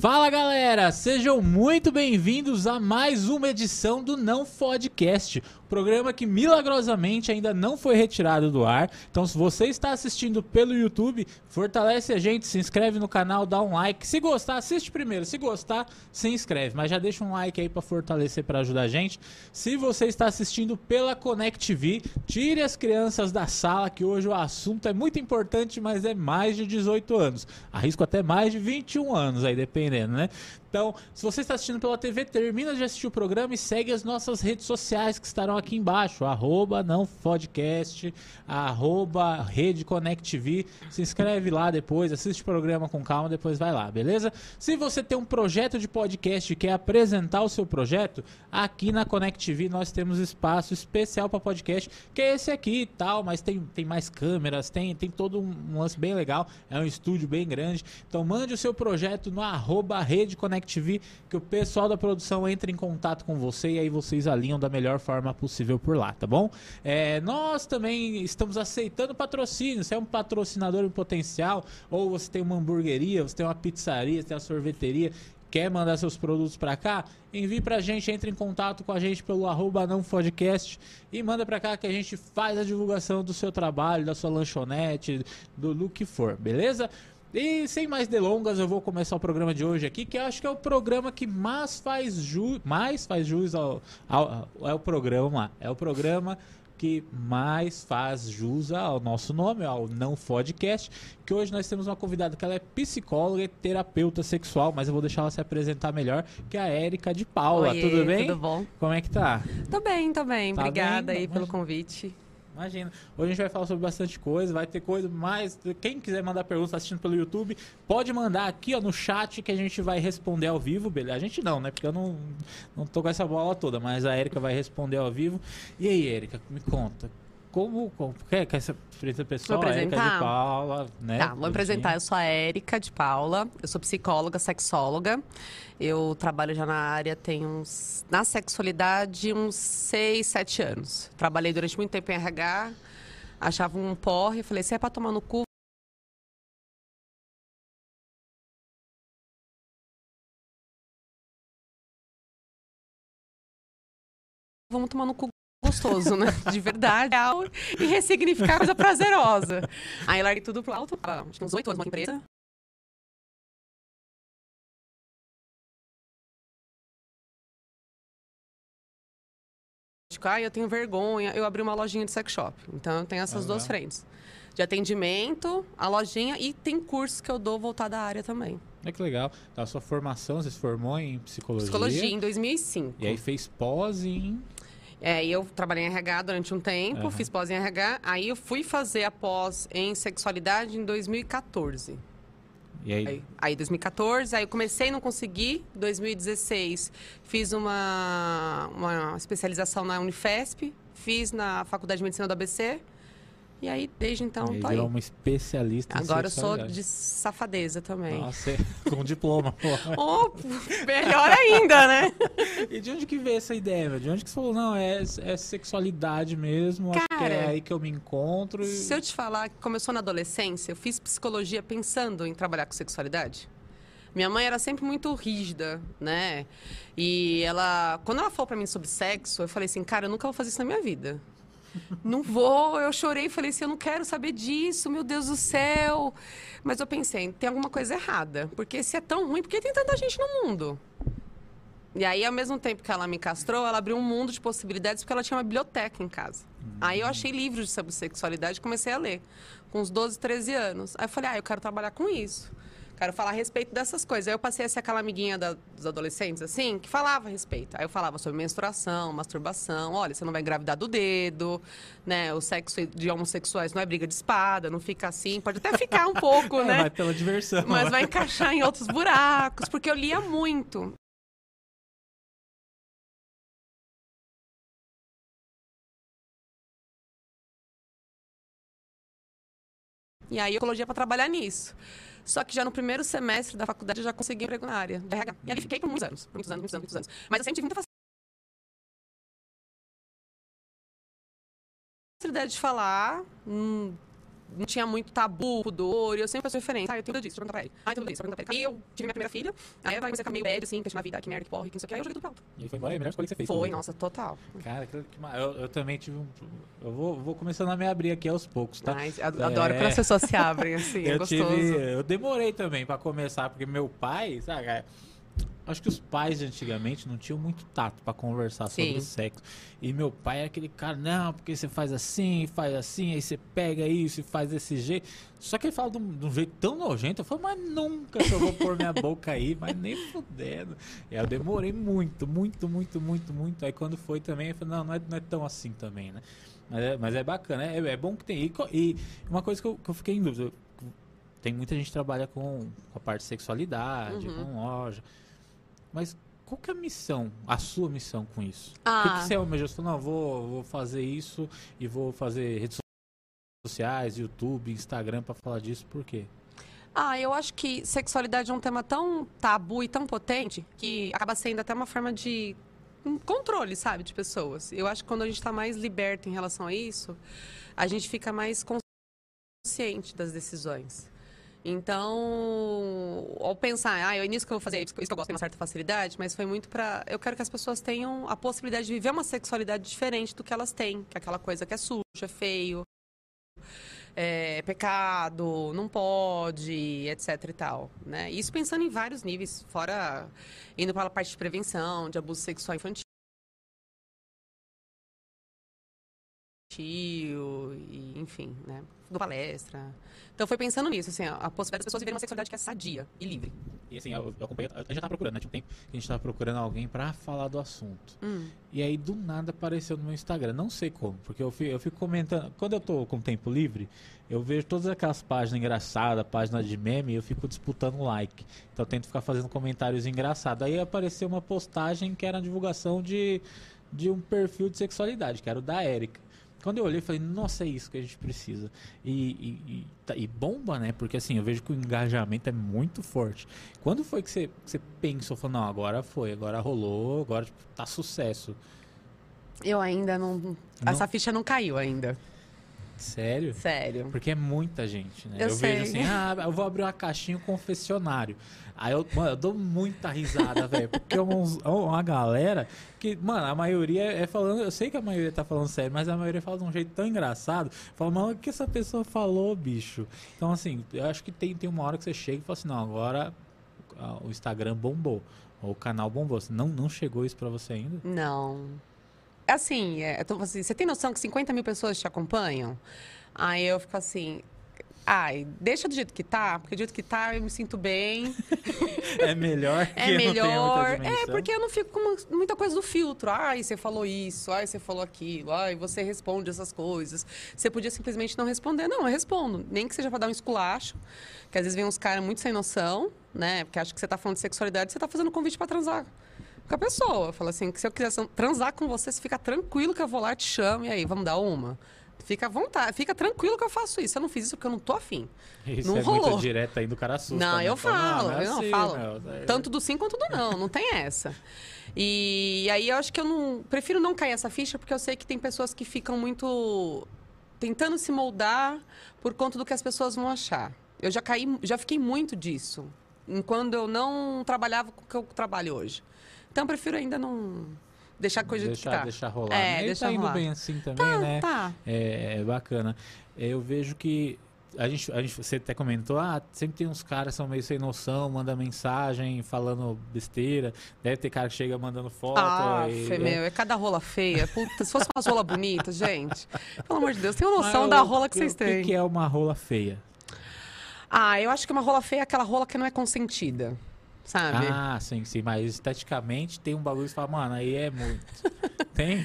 Fala galera, sejam muito bem-vindos a mais uma edição do Não Podcast, programa que milagrosamente ainda não foi retirado do ar. Então, se você está assistindo pelo YouTube, fortalece a gente, se inscreve no canal, dá um like. Se gostar, assiste primeiro. Se gostar, se inscreve. Mas já deixa um like aí para fortalecer, para ajudar a gente. Se você está assistindo pela Connect TV, tire as crianças da sala, que hoje o assunto é muito importante, mas é mais de 18 anos. Arrisco até mais de 21 anos aí, dependendo, né? Então, se você está assistindo pela TV, termina de assistir o programa e segue as nossas redes sociais que estarão aqui embaixo. Arroba não podcast, arroba Rede Connect TV. Se inscreve lá depois, assiste o programa com calma, depois vai lá, beleza? Se você tem um projeto de podcast e quer apresentar o seu projeto, aqui na Connect TV nós temos espaço especial para podcast, que é esse aqui e tal, mas tem, tem mais câmeras, tem, tem todo um lance bem legal, é um estúdio bem grande. Então mande o seu projeto no arroba Rede Connect TV, que o pessoal da produção entra em contato com você e aí vocês alinham da melhor forma possível por lá, tá bom? É, nós também estamos aceitando patrocínio. Você é um patrocinador em potencial, ou você tem uma hamburgueria, você tem uma pizzaria, você tem uma sorveteria, quer mandar seus produtos para cá, envie pra gente, entre em contato com a gente pelo arroba não podcast e manda para cá que a gente faz a divulgação do seu trabalho, da sua lanchonete, do, do que for, beleza? E sem mais delongas, eu vou começar o programa de hoje aqui, que eu acho que é o programa que mais faz jus, mais faz jus ao, ao, ao, é o programa, é o programa que mais faz jus ao nosso nome, ao Não Podcast, que hoje nós temos uma convidada que ela é psicóloga e terapeuta sexual, mas eu vou deixar ela se apresentar melhor, que é a Érica de Paula. Oiê, tudo bem? Tudo bom? Como é que tá? Tô bem, tô bem. Tá Obrigada bem? aí pelo convite. Imagina. Hoje a gente vai falar sobre bastante coisa, vai ter coisa mais. Quem quiser mandar perguntas assistindo pelo YouTube, pode mandar aqui ó, no chat que a gente vai responder ao vivo, beleza? A gente não, né? Porque eu não, não tô com essa bola toda, mas a Erika vai responder ao vivo. E aí, Erika, me conta. Como, como quer, quer se apresentar pessoal? Vou apresentar? Erika de Paula, né? Tá, vou apresentar. Eu sou a Érica de Paula, eu sou psicóloga, sexóloga. Eu trabalho já na área tem uns. Na sexualidade, uns 6, 7 anos. Trabalhei durante muito tempo em RH, achava um porre, falei, se é pra tomar no cu. Vamos tomar no cu gostoso, né? De verdade. E ressignificar coisa prazerosa. Aí larguei tudo pro alto. Acho que uns oito anos numa empresa. Ah, eu tenho vergonha. Eu abri uma lojinha de sex shop. Então eu tenho essas duas frentes. De atendimento, a lojinha e tem cursos que eu dou voltada à área também. É que legal. Então, a sua formação, você se formou em psicologia. Psicologia em 2005. E aí fez pós em. É, eu trabalhei em RH durante um tempo, Aham. fiz pós em RH. Aí eu fui fazer a pós em sexualidade em 2014. E aí, Aí, aí 2014, aí eu comecei, não consegui. 2016, fiz uma, uma especialização na Unifesp, fiz na Faculdade de Medicina do ABC. E aí, desde então, aí tô aí. uma especialista em Agora eu sou de safadeza também. Nossa, com diploma. Oh, melhor ainda, né? E de onde que veio essa ideia? De onde que você falou, não, é, é sexualidade mesmo, acho que é Cara, aí que eu me encontro. E... Se eu te falar que começou na adolescência, eu fiz psicologia pensando em trabalhar com sexualidade. Minha mãe era sempre muito rígida, né? E ela, quando ela falou pra mim sobre sexo, eu falei assim, cara, eu nunca vou fazer isso na minha vida. Não vou, eu chorei e falei assim, eu não quero saber disso, meu Deus do céu. Mas eu pensei, tem alguma coisa errada. Porque se é tão ruim, por que tem tanta gente no mundo? E aí, ao mesmo tempo que ela me castrou, ela abriu um mundo de possibilidades porque ela tinha uma biblioteca em casa. Aí eu achei livros sobre sexualidade e comecei a ler, com uns 12, 13 anos. Aí eu falei, ah, eu quero trabalhar com isso. Quero falar a respeito dessas coisas. Aí eu passei a ser aquela amiguinha da- dos adolescentes, assim, que falava a respeito. Aí eu falava sobre menstruação, masturbação. Olha, você não vai engravidar do dedo, né? O sexo de homossexuais não é briga de espada, não fica assim. Pode até ficar um pouco, É, né? vai pela diversão. Mas vai encaixar em outros buracos, porque eu lia muito. E aí, eu psicologia para trabalhar nisso. Só que já no primeiro semestre da faculdade eu já consegui emprego na área de RH. E ali fiquei por muitos anos, por muitos anos, muitos anos, muitos anos. Mas eu sempre tive muita facilidade de falar, hum, não tinha muito tabu, pudor, e eu sempre faço referência. Ah, eu tenho tudo disso, perguntar pra ele. Ah, eu tenho tudo isso, deixa eu perguntar pra ele. Aí eu tive minha primeira filha, aí eu comecei a ficar meio bad, assim, questionar a vida, que merda, que porra, que não sei o que, aí eu joguei tudo pra alto. E foi embora, é a melhor escolha que você fez. Foi, também. nossa, total. Cara, que, que eu, eu também tive um. Eu vou, vou começando a me abrir aqui aos poucos, tá? Mas ad- adoro quando É. as pessoas se abrem, assim, é eu gostoso. tive. Eu demorei também pra começar, porque meu pai, sabe? Acho que os pais de antigamente não tinham muito tato pra conversar sobre Sim. sexo. E meu pai era aquele cara, não, porque você faz assim, faz assim, aí você pega isso e faz desse jeito. Só que ele fala de um, de um jeito tão nojento, eu falei, mas nunca que eu vou pôr minha boca aí, mas nem fudendo. E aí eu demorei muito, muito, muito, muito, muito. Aí quando foi também, eu falei, não, não é, não é tão assim também, né? Mas é, mas é bacana, é, é bom que tem. E, e uma coisa que eu, que eu fiquei em dúvida, tem muita gente que trabalha com, com a parte de sexualidade, Uhum. com loja. Mas qual que é a missão, a sua missão com isso? O que, Ah. que você almeja? Você falou, não, vou, vou fazer isso e vou fazer redes sociais, YouTube, Instagram pra falar disso, por quê? Ah, eu acho que sexualidade é um tema tão tabu e tão potente que acaba sendo até uma forma de um controle, sabe, de pessoas. Eu acho que quando a gente está mais liberto em relação a isso, a gente fica mais consciente das decisões. Então, ao pensar, ah, é nisso que eu vou fazer, isso que eu gosto, tem uma certa facilidade, mas foi muito para Eu quero que as pessoas tenham a possibilidade de viver uma sexualidade diferente do que elas têm, que é aquela coisa que é suja, é feio, é pecado, não pode, etc e tal, né? Isso pensando em vários níveis, fora indo para a parte de prevenção, de abuso sexual infantil, enfim, né? Do palestra. Então foi pensando nisso, assim, a a possibilidade das pessoas viverem uma sexualidade que é sadia e livre. E assim, eu, eu acompanhei, a gente já tava procurando, né? Tinha um tempo que a gente tava procurando alguém pra falar do assunto. Hum. E aí do nada apareceu no meu Instagram, não sei como, porque eu fico, eu fico comentando, quando eu tô com tempo livre, eu vejo todas aquelas páginas engraçadas, páginas de meme, e eu fico disputando like. Então eu tento ficar fazendo comentários engraçados. Aí apareceu uma postagem que era a divulgação de, de um perfil de sexualidade, que era o da Érica. Quando eu olhei, eu falei, nossa, é isso que a gente precisa. E, e, e, tá- e bomba, né? Porque assim, eu vejo que o engajamento é muito forte. Quando foi que você, que você pensou, falou, não, agora foi, agora rolou, agora tipo, tá sucesso. Eu ainda não... Essa ficha não caiu ainda. Sério? Sério. Porque é muita gente, né? Eu vejo sei. assim, ah, eu vou abrir uma caixinha um confessionário. Aí eu, mano, eu dou muita risada, velho. Porque é uns- é uma galera que, mano, a maioria é falando. Eu sei que a maioria tá falando sério, mas a maioria fala de um jeito tão engraçado. Fala, mano, o que essa pessoa falou, bicho? Então, assim, eu acho que tem, tem uma hora que você chega e fala assim, não, agora o Instagram bombou. Ou o canal bombou. Não, não chegou isso pra você ainda? Não. Assim, é, tô- assim, você tem noção que 50 mil pessoas te acompanham? Aí eu fico assim. Ai, deixa do jeito que tá, porque do jeito que tá eu me sinto bem. É melhor que É melhor. É, dimensão. porque eu não fico com muita coisa do filtro. Ai, você falou isso, ai, você falou aquilo, ai, você responde essas coisas. Você podia simplesmente não responder. Não, eu respondo. Nem que seja pra dar um esculacho. Que às vezes vem uns caras muito sem noção, né? Porque acha que você tá falando de sexualidade, você tá fazendo convite pra transar com a pessoa. Fala assim, que se eu quiser transar com você, você fica tranquilo que eu vou lá, te chamo, e aí, vamos dar uma? Fica à vontade, fica tranquilo que eu faço isso. Eu não fiz isso porque eu não tô afim. Isso Não é rolou. muito direto aí do cara assusta. Não, né? eu falo, não é eu não assim, falo. meu. É- Tanto do sim quanto do não, não tem essa. E aí eu acho que eu não. Prefiro não cair essa ficha, porque eu sei que tem pessoas que ficam muito tentando se moldar por conta do que as pessoas vão achar. Eu já caí, já fiquei muito disso. Enquanto eu não trabalhava com o que eu trabalho hoje. Então eu prefiro ainda não deixar a coisa deixar, que tá. deixar rolar. É, né? E deixar tá indo rolar. bem assim também, né? Tá. É, é bacana. Eu vejo que a gente, a gente, você até comentou, ah, sempre tem uns caras que são meio sem noção, manda mensagem falando besteira. Deve ter cara que chega mandando foto. Ah, e- Fê, meu, é cada rola feia. Puta, se fosse umas rola bonitas, gente. Pelo amor de Deus, tem uma Mas noção o- da rola que o vocês têm. O que é uma rola feia? Ah, eu acho que uma rola feia é aquela rola que não é consentida. Sabe? Ah, sim, sim. Mas esteticamente tem um bagulho que você fala, mano, aí é muito. tem?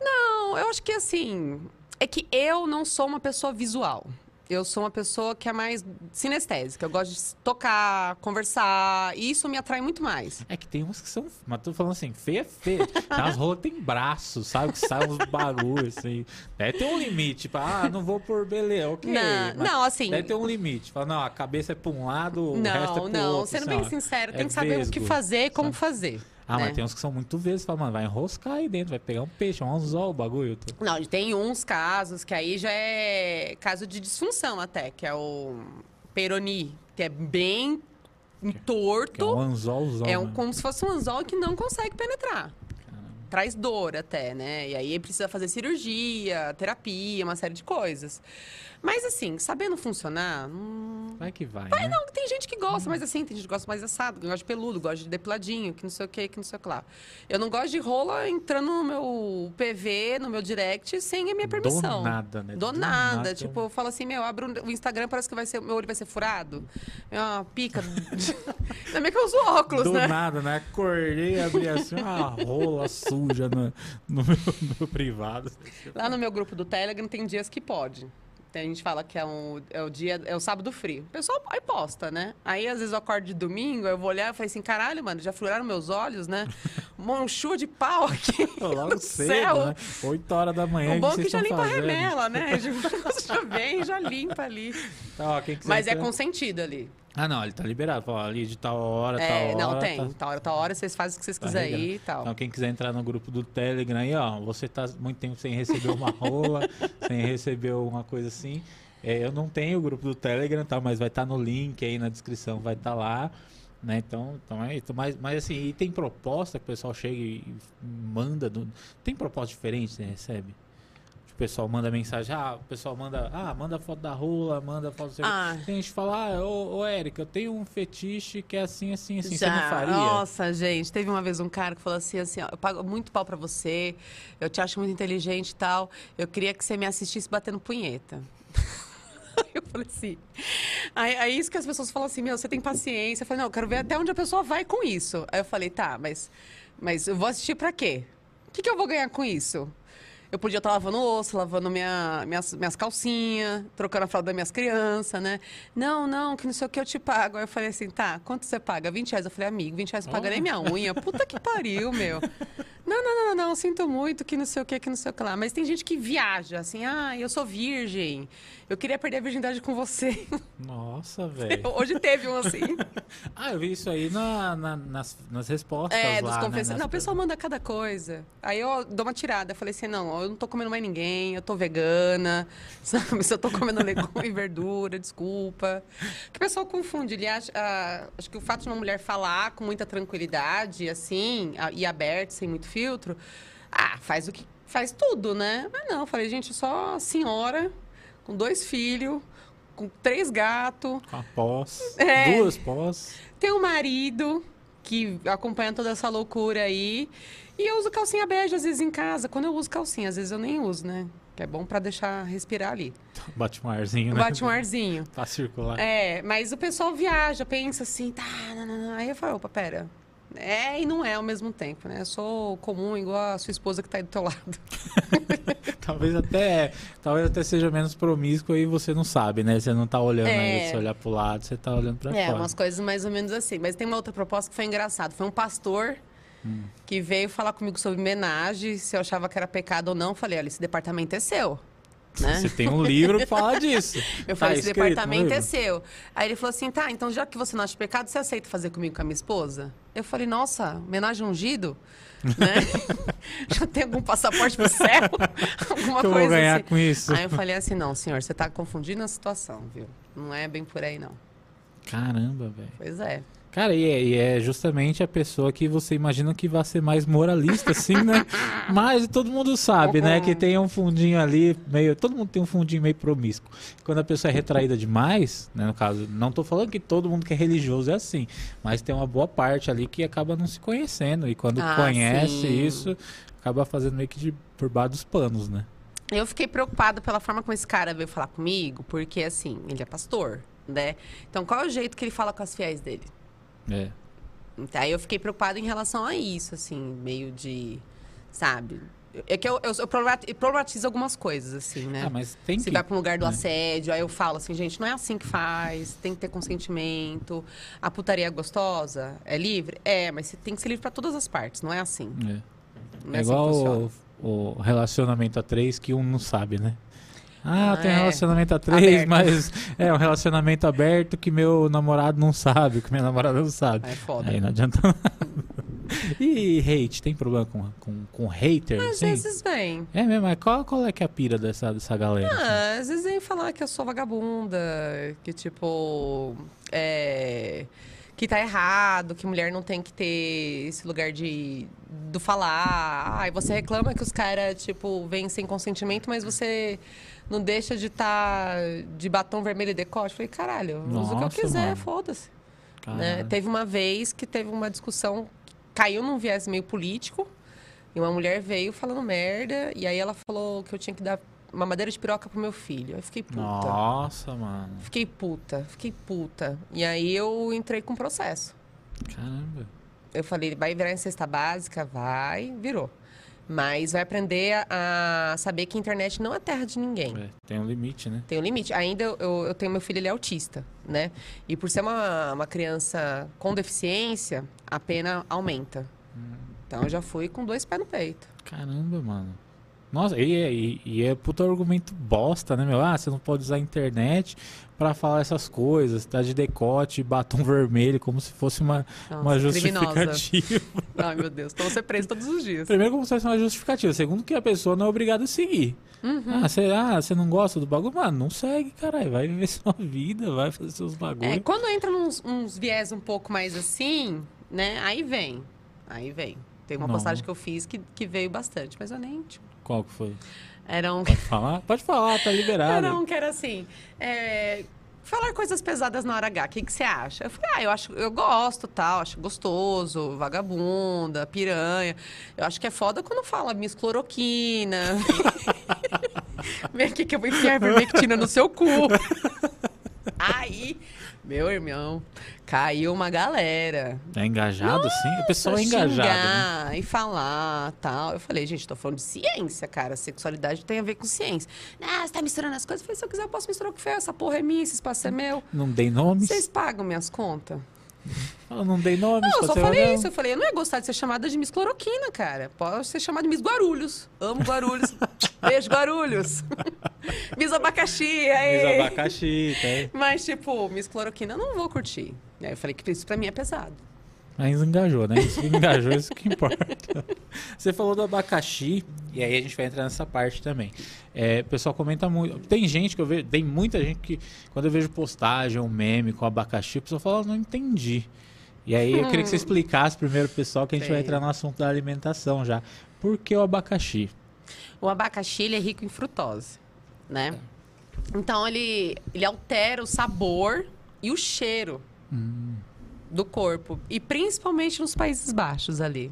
Não, eu acho que assim. É que eu não sou uma pessoa visual. Eu sou uma pessoa que é mais sinestésica. Eu gosto de tocar, conversar. E isso me atrai muito mais. É que tem uns que são. Mas tô falando assim, feia feia. Tem umas rolas tem braços, sabe? Que saem uns bagulhos, assim. Deve ter um limite. Tipo, ah, não vou por beleza, ok. não, não, assim. Deve ter um limite. Fala, não, a cabeça é pra um lado, o resto é Não, pro não, outro. sendo assim, bem ó. sincero, é tem que saber o que vesgo, fazer e como sabe? fazer. Ah, né? mas tem uns que são muito vezes. Fala, mano, vai enroscar aí dentro, vai pegar um peixe, um anzol, o bagulho. Tô... Não, tem uns casos que aí já é caso de disfunção até, que é o peroni, que é bem Que é torto. um anzolzão. É um, né? como se fosse um anzol que não consegue penetrar. Traz dor até, né? E aí precisa fazer cirurgia, terapia, uma série de coisas. Mas assim, sabendo funcionar, hum, Vai que vai, né? não, tem gente que gosta mais assim, tem gente que gosta mais assado, que gosta de peludo, gosta de depiladinho, que não sei o que, que não sei o que lá. Eu não gosto de rola entrando no meu PV, no meu direct, sem a minha permissão. Do nada, né? Do Do nada. nada. Tipo, eu falo assim, meu, abro o Instagram, parece que vai ser, meu olho vai ser furado. É uma pica. Ainda bem que eu uso óculos, Do né? nada, né? Acordei, abri assim, uma rola suja no, no meu, no meu privado. Lá no meu grupo do Telegram tem dias que pode. Tem- A gente fala que é, um, é o dia, é o sábado frio. O pessoal aí posta, né? Aí às vezes eu acordo de domingo, eu vou olhar e falei assim, caralho, mano, já furaram meus olhos, né? Um chuva de pau aqui. Logo cedo, céu. né? 8 horas da manhã. O bom que já limpa a fazendo? remela, né? Já vem, já limpa ali. Tá, ó, Mas é entrar- consentido ali. Ah, não, ele tá liberado. Fala, ali de tal hora, É, tal hora. não, tem. tá- Tal hora, tal hora, vocês fazem o que vocês tá quiserem aí e tal. Então, quem quiser entrar no grupo do Telegram aí, ó, você tá muito tempo sem receber uma rola, sem receber uma coisa assim. É, eu não tenho o grupo do Telegram, tá? Mas vai estar no link aí na descrição, vai estar lá. Né? Então, então é isso. Mas, mas assim, e tem proposta que o pessoal chega e manda. do- Tem proposta diferente você recebe? O pessoal manda mensagem, ah, o pessoal manda, ah, manda foto da rola, manda foto do. Ah. Tem gente que fala, ah, ô, ô Érica, eu tenho um fetiche que é assim, assim, assim, você Já. não faria? Nossa, gente, teve uma vez um cara que falou assim, assim, ó, eu pago muito pau pra você, eu te acho muito inteligente e tal, eu queria que você me assistisse batendo punheta. Eu falei assim, aí, aí isso que as pessoas falam assim, meu, você tem paciência. Eu falei, não, eu quero ver até onde a pessoa vai com isso. Aí eu falei, tá, mas, mas eu vou assistir pra quê? O que, que eu vou ganhar com isso? Eu podia estar lavando osso, lavando minha, minhas, minhas calcinhas, trocando a fralda das minhas crianças, né? Não, não, que não sei o que eu te pago. Aí eu falei assim, tá, quanto você paga? 20 reais. Eu falei, amigo, 20 reais não paga nem minha unha. Puta que pariu, meu. Não, não, não, não, não, sinto muito, que não sei o que, que não sei o que lá. Mas tem gente que viaja, assim, ah, eu sou virgem, eu queria perder a virgindade com você. Nossa, velho. Hoje teve um assim. Ah, eu vi isso aí na, na- nas, nas respostas É, lá, dos né, confessos. nas Não, o pessoal manda cada coisa. Aí eu dou uma tirada. Falei assim, não, eu não tô comendo mais ninguém, eu tô vegana, sabe? Se eu tô comendo legume e verdura, desculpa. Que o pessoal confunde. Ele acha, ah, acho que o fato de uma mulher falar com muita tranquilidade, assim, e aberta, sem muito filtro, ah, faz o que... Faz tudo, né? Mas não, falei, gente, a senhora com dois filhos, com três gatos, a pós. É. Duas pós. tem um marido que acompanha toda essa loucura aí. E eu uso calcinha bege às vezes em casa. Quando eu uso calcinha, às vezes eu nem uso, né? Que é bom pra deixar respirar ali. Bate um arzinho, né? Bate um arzinho. Pra circular. É, mas o pessoal viaja, pensa assim, tá, não, não, não. aí eu falo, opa, pera. É e não é ao mesmo tempo, né? Eu sou comum igual a sua esposa que tá aí do teu lado. Talvez até, talvez até seja menos promíscuo e você não sabe, né? Você não tá olhando É. aí, você olhar pro lado, você tá olhando pra É, fora. umas coisas mais ou menos assim. Mas tem uma outra proposta que foi engraçado. Foi um pastor que veio falar comigo sobre homenagem, se eu achava que era pecado ou não. Eu Falei, olha, esse departamento é seu. Né? Você tem um livro que fala disso. Eu Tá falei, esse escrito no departamento é seu. Aí ele falou assim, tá, então já que você não acha pecado, você aceita fazer comigo com a minha esposa? Eu falei, nossa, homenagem ungido? né? já tem algum passaporte pro céu? Alguma que eu coisa vou ganhar assim. com isso? Aí eu falei assim, não, senhor, você tá confundindo a situação, viu? Não é bem por aí, não. Caramba, velho. Pois é. Cara, e é, e é justamente a pessoa que você imagina que vai ser mais moralista, assim, né? Mas todo mundo sabe, né? Que tem um fundinho ali, meio. Todo mundo tem um fundinho meio promíscuo. Quando a pessoa é retraída demais, né? No caso, não tô falando que todo mundo que é religioso é assim, mas tem uma boa parte ali que acaba não se conhecendo. E quando Ah, conhece sim. isso, acaba fazendo meio que de por baixo dos panos, né? Eu fiquei preocupada pela forma como esse cara veio falar comigo, porque assim, ele é pastor, né? Então qual é o jeito que ele fala com as fiéis dele? É. Então, Aí eu fiquei preocupada em relação a isso, assim, meio de. Sabe? É que eu, eu, eu problemati- problematizo algumas coisas, assim, né? Ah, mas tem Se que. vai para um lugar do né? assédio, aí eu falo assim, gente, não é assim que faz, tem que ter consentimento. A putaria é gostosa? É livre? É, mas você tem que ser livre para todas as partes, não é assim. É. Não é, É assim igual o, o relacionamento a três que um não sabe, né? Ah, Ah, tem é. relacionamento a três, Aberto. mas é um relacionamento aberto que meu namorado não sabe, que minha namorada não sabe. É foda. Aí não adianta nada. E hate, tem problema com, com, com hater? Às assim? vezes vem. É mesmo, mas qual, qual é que é a pira dessa, dessa galera? assim? Ah, às vezes vem falar que eu sou vagabunda, que tipo. É, que tá errado, que mulher não tem que ter esse lugar de do falar. Ai, você reclama que os caras, tipo, vêm sem consentimento, mas você não deixa de estar de batom vermelho e decote. Eu falei, caralho, usa o que eu quiser, foda-se. né? Teve uma vez que teve uma discussão, caiu num viés meio político, e uma mulher veio falando merda, e aí ela falou que eu tinha que dar uma madeira de piroca pro meu filho. Eu fiquei puta. Nossa, mano. Fiquei puta, fiquei puta. E aí eu entrei com processo. Caramba. Eu falei, vai virar em cesta básica? Vai, virou. Mas vai aprender a, saber que a internet não é terra de ninguém. É, tem um limite, né? Tem um limite. Ainda eu, eu- tenho meu filho, ele é autista, né? E por ser uma, uma criança com deficiência, a pena aumenta. Então eu já fui com dois pés no peito. Caramba, mano. Nossa, e, e, e é puto argumento bosta, né, meu? Ah, você não pode usar a internet pra falar essas coisas, tá de decote, batom vermelho, como se fosse uma, Nossa, uma justificativa. Ai, meu Deus. Então você é preso todos os dias. Primeiro, como se fosse uma justificativa. Segundo, que a pessoa não é obrigada a seguir. Uhum. Ah, você ah, não gosta do bagulho? Mano, não segue, caralho. Vai viver sua vida, vai fazer seus É, bagulhos. quando entra uns, uns viés um pouco mais assim, né? Aí vem. Aí vem. Tem uma Não. postagem que eu fiz que, que veio bastante, mas eu nem. Tipo, Qual que foi? Era um. Pode falar? Pode falar, tá liberado. Era um que era assim. é, falar coisas pesadas na hora H, o que, que você acha? Eu falei, ah, eu acho, eu gosto, tal, acho gostoso, vagabunda, piranha. Eu acho que é foda quando fala miss cloroquina. Vem aqui que eu vou enfiar vermectina no seu cu. Aí, meu irmão, caiu uma galera. É engajado, sim? O pessoal é engajado, né? e falar tal. Eu falei, gente, tô falando de ciência, cara. Sexualidade tem a ver com ciência. Ah, você tá misturando as coisas? Eu falei, se eu quiser, eu posso misturar o que for. Essa porra é minha, esse espaço é meu. Não dei nomes? Vocês pagam minhas contas? Fala, não dei nomes. Não, eu só falei isso. Eu falei, eu não ia gostar de ser chamada de Miss Cloroquina, cara. Pode ser chamada de Miss Guarulhos. Amo Guarulhos. Beijo, Guarulhos. Miss Abacaxi, Miss aí. abacaxi, tá? Mas, tipo, Miss Cloroquina eu não vou curtir. Aí eu falei que isso pra mim é pesado. Mas engajou, né? Isso engajou, isso que importa. Você falou do abacaxi, e aí a gente vai entrar nessa parte também. É, o pessoal comenta muito. Tem gente que eu vejo, tem muita gente que, quando eu vejo postagem, um meme com abacaxi, o pessoal fala, não entendi. E aí eu queria que você explicasse primeiro pro pessoal que a gente vai Sei. entrar no assunto da alimentação já. Por que o abacaxi? O abacaxi ele é rico em frutose, né? Então ele, ele altera o sabor e o cheiro do corpo. E principalmente nos Países Baixos ali.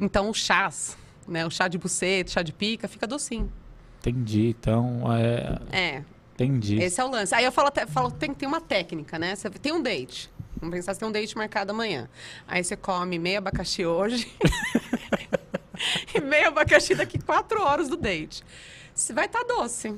Então o chás, né? O chá de buceta, chá de pica, fica docinho. Entendi, então, é, É, entendi. esse é o lance. Aí eu falo, até- falo tem que ter uma técnica, né? Você tem um date. Vamos pensar se tem um date marcado amanhã. Aí você come meio abacaxi hoje e meio abacaxi daqui quatro horas do date. Você vai estar doce.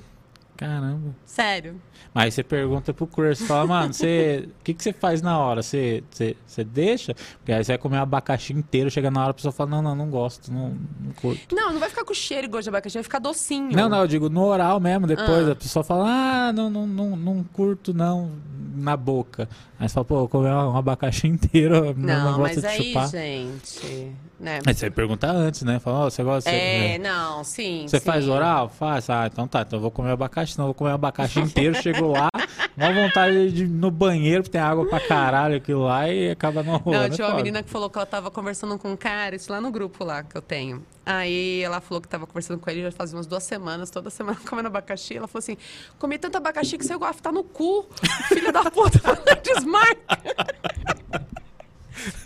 Caramba. Sério. Mas você pergunta pro Chris, fala, mano, você, o que, que você faz na hora? Você, você, você deixa? Porque aí você vai comer um abacaxi inteiro, chega na hora a pessoa fala, não, não, não gosto, não, não curto. Não, não vai ficar com cheiro e gosto de abacaxi, vai ficar docinho. Não, não, eu digo no oral mesmo, depois Ah. a pessoa fala, ah, não, não, não, não curto não, na boca. Aí você fala, pô, comer um abacaxi inteiro, não, Não, mas de aí, chupar. gente. Né? Aí você pergunta antes, né? Fala, ó, você gosta... É, você- não, sim. Você sim. faz oral? Faz. Ah, então tá. Então eu vou comer abacaxi. Não, vou comer abacaxi inteiro. Chego lá, mó vontade de ir no banheiro, porque tem água pra caralho aquilo lá e acaba não rolando. Não, tinha é uma foda. menina que falou que ela tava conversando com um cara, isso lá no grupo lá que eu tenho. Aí ela falou que tava conversando com ele já fazia umas duas semanas, toda semana comendo abacaxi. Ela falou assim: comi tanto abacaxi que gosta de tá no cu, filho da puta, desmarca.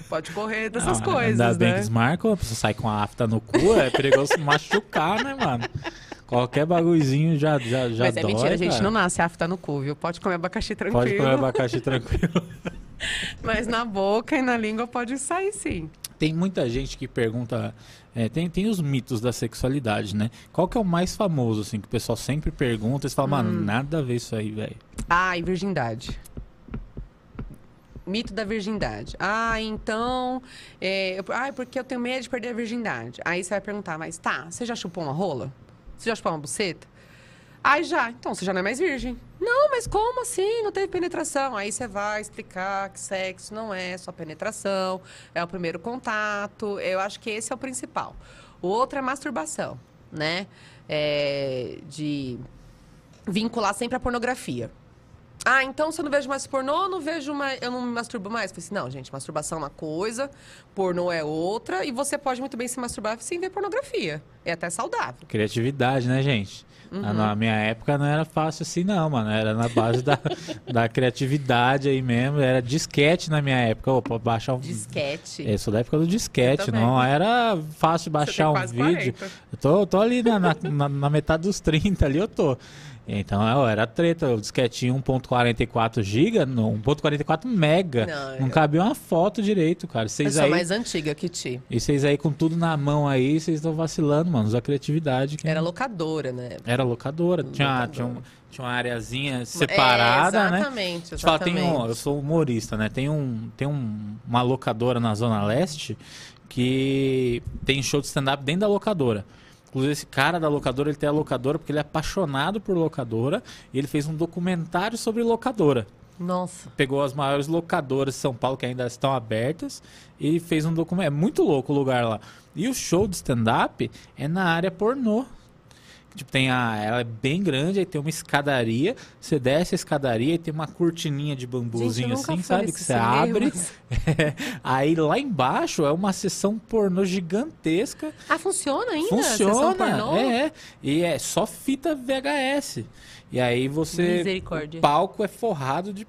Pode correr dessas Ah, coisas, Ainda bem né? que desmarca, a pessoa sai com a afta no cu, é perigoso se machucar, né, mano? Qualquer bagulhozinho já, já, já Mas é dói, mentira, a gente não nasce afta no cu, viu? Pode comer abacaxi tranquilo. Pode comer abacaxi tranquilo. Mas na boca e na língua pode sair sim. Tem muita gente que pergunta. é, tem, tem os mitos da sexualidade, né? Qual que é o mais famoso, assim, que o pessoal sempre pergunta e você fala, Hum. mano, nada a ver isso aí, velho. Ai, virgindade. Mito da virgindade. Ah, então. É, eu- ai, porque eu tenho medo de perder a virgindade. Aí você vai perguntar, mas tá, você já chupou uma rola? Você já chupou uma buceta? Aí já, então você já não é mais virgem. Não, mas como assim? Não teve penetração. Aí você vai explicar que sexo não é só penetração, é o primeiro contato. Eu acho que esse é o principal. O outro é masturbação, né? É de vincular sempre a pornografia. Ah, então se eu não vejo mais pornô, eu não vejo mais, eu não me masturbo mais. Eu falei assim, não, gente, masturbação é uma coisa, pornô é outra, e você pode muito bem se masturbar sem ver pornografia. É até saudável. Criatividade, né, gente? Uhum. Na minha época não era fácil assim, não, mano. Era na base da, da criatividade aí mesmo. Era disquete na minha época. Opa, baixar um. Disquete. Eu sou da época do disquete, não era fácil baixar um vídeo. 40. Eu tô, eu tô ali na, na, na- na metade dos 30 ali, eu tô. Então eu era treta, o disquetinho 1.44 GB, não, 1.44 mega. Não, Não, eu- cabia uma foto direito, cara. Eu Vocês sou aí, mais antiga que ti. E vocês aí com tudo na mão aí, vocês estão vacilando, mano. Usa criatividade. Que Era locadora, né? era locadora. Tinha, Locadora. tinha, um- tinha uma areazinha separada, é, né? exatamente, Deixa eu falar, tem um, exatamente. eu sou humorista, né? Tem, um, tem um, uma locadora na Zona Leste que tem show de stand-up dentro da locadora. Inclusive, esse cara da locadora, ele tem a locadora porque ele é apaixonado por locadora e ele fez um documentário sobre locadora. Nossa. Pegou as maiores locadoras de São Paulo que ainda estão abertas e fez um documentário. É muito louco o lugar lá. E o show de stand-up é na área pornô. Tipo, tem a. Ela é bem grande, aí tem uma escadaria. Você desce a escadaria e tem uma cortininha de bambuzinho Gente, assim, sabe? Que você abre. mas- aí lá embaixo é uma sessão pornô gigantesca. Ah, funciona ainda? Funciona. É, é. E é só fita VHS. E aí você. Misericórdia. O palco é forrado de,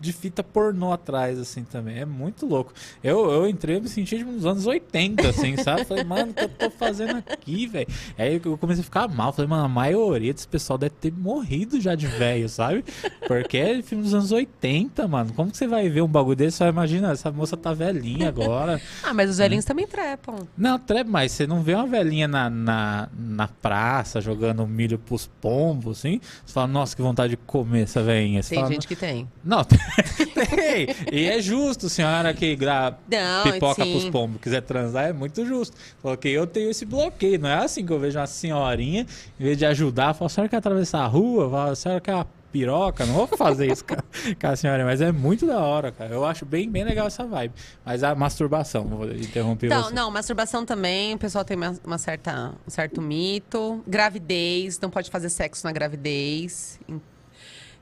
de fita pornô atrás, assim, também. É muito louco. Eu, eu entrei, eu me senti tipo, nos anos 80, assim, sabe? Falei, mano, o que eu tô fazendo aqui, velho? Aí eu comecei a ficar mal. Falei, mano, a maioria desse pessoal deve ter morrido já de velho, sabe? Porque é filme dos anos 80, mano. Como que você vai ver um bagulho desse? Vai imaginar, essa moça tá velhinha agora. Ah, mas os velhinhos também trepam. Não, treve, mas você não vê uma velhinha na, na, na praça jogando milho pros pombos, assim? Você fala, nossa, que vontade de comer essa velhinha. Você Tem fala, gente que tem. Não, tem. E é justo, senhora que gra... Não, pipoca sim. pros pombos, quiser transar, é muito justo. Porque eu tenho esse bloqueio. Não é assim que eu vejo uma senhorinha, em vez de ajudar, eu falo, a senhora quer atravessar a rua? Eu falo, a senhora quer uma piroca? Não vou fazer isso com a, senhora, mas é muito da hora, cara. Eu acho bem, bem legal essa vibe. Mas a masturbação, vou interromper Então, você. não, masturbação também, o pessoal tem uma, uma certa, um certo mito. Gravidez, não pode fazer sexo na gravidez.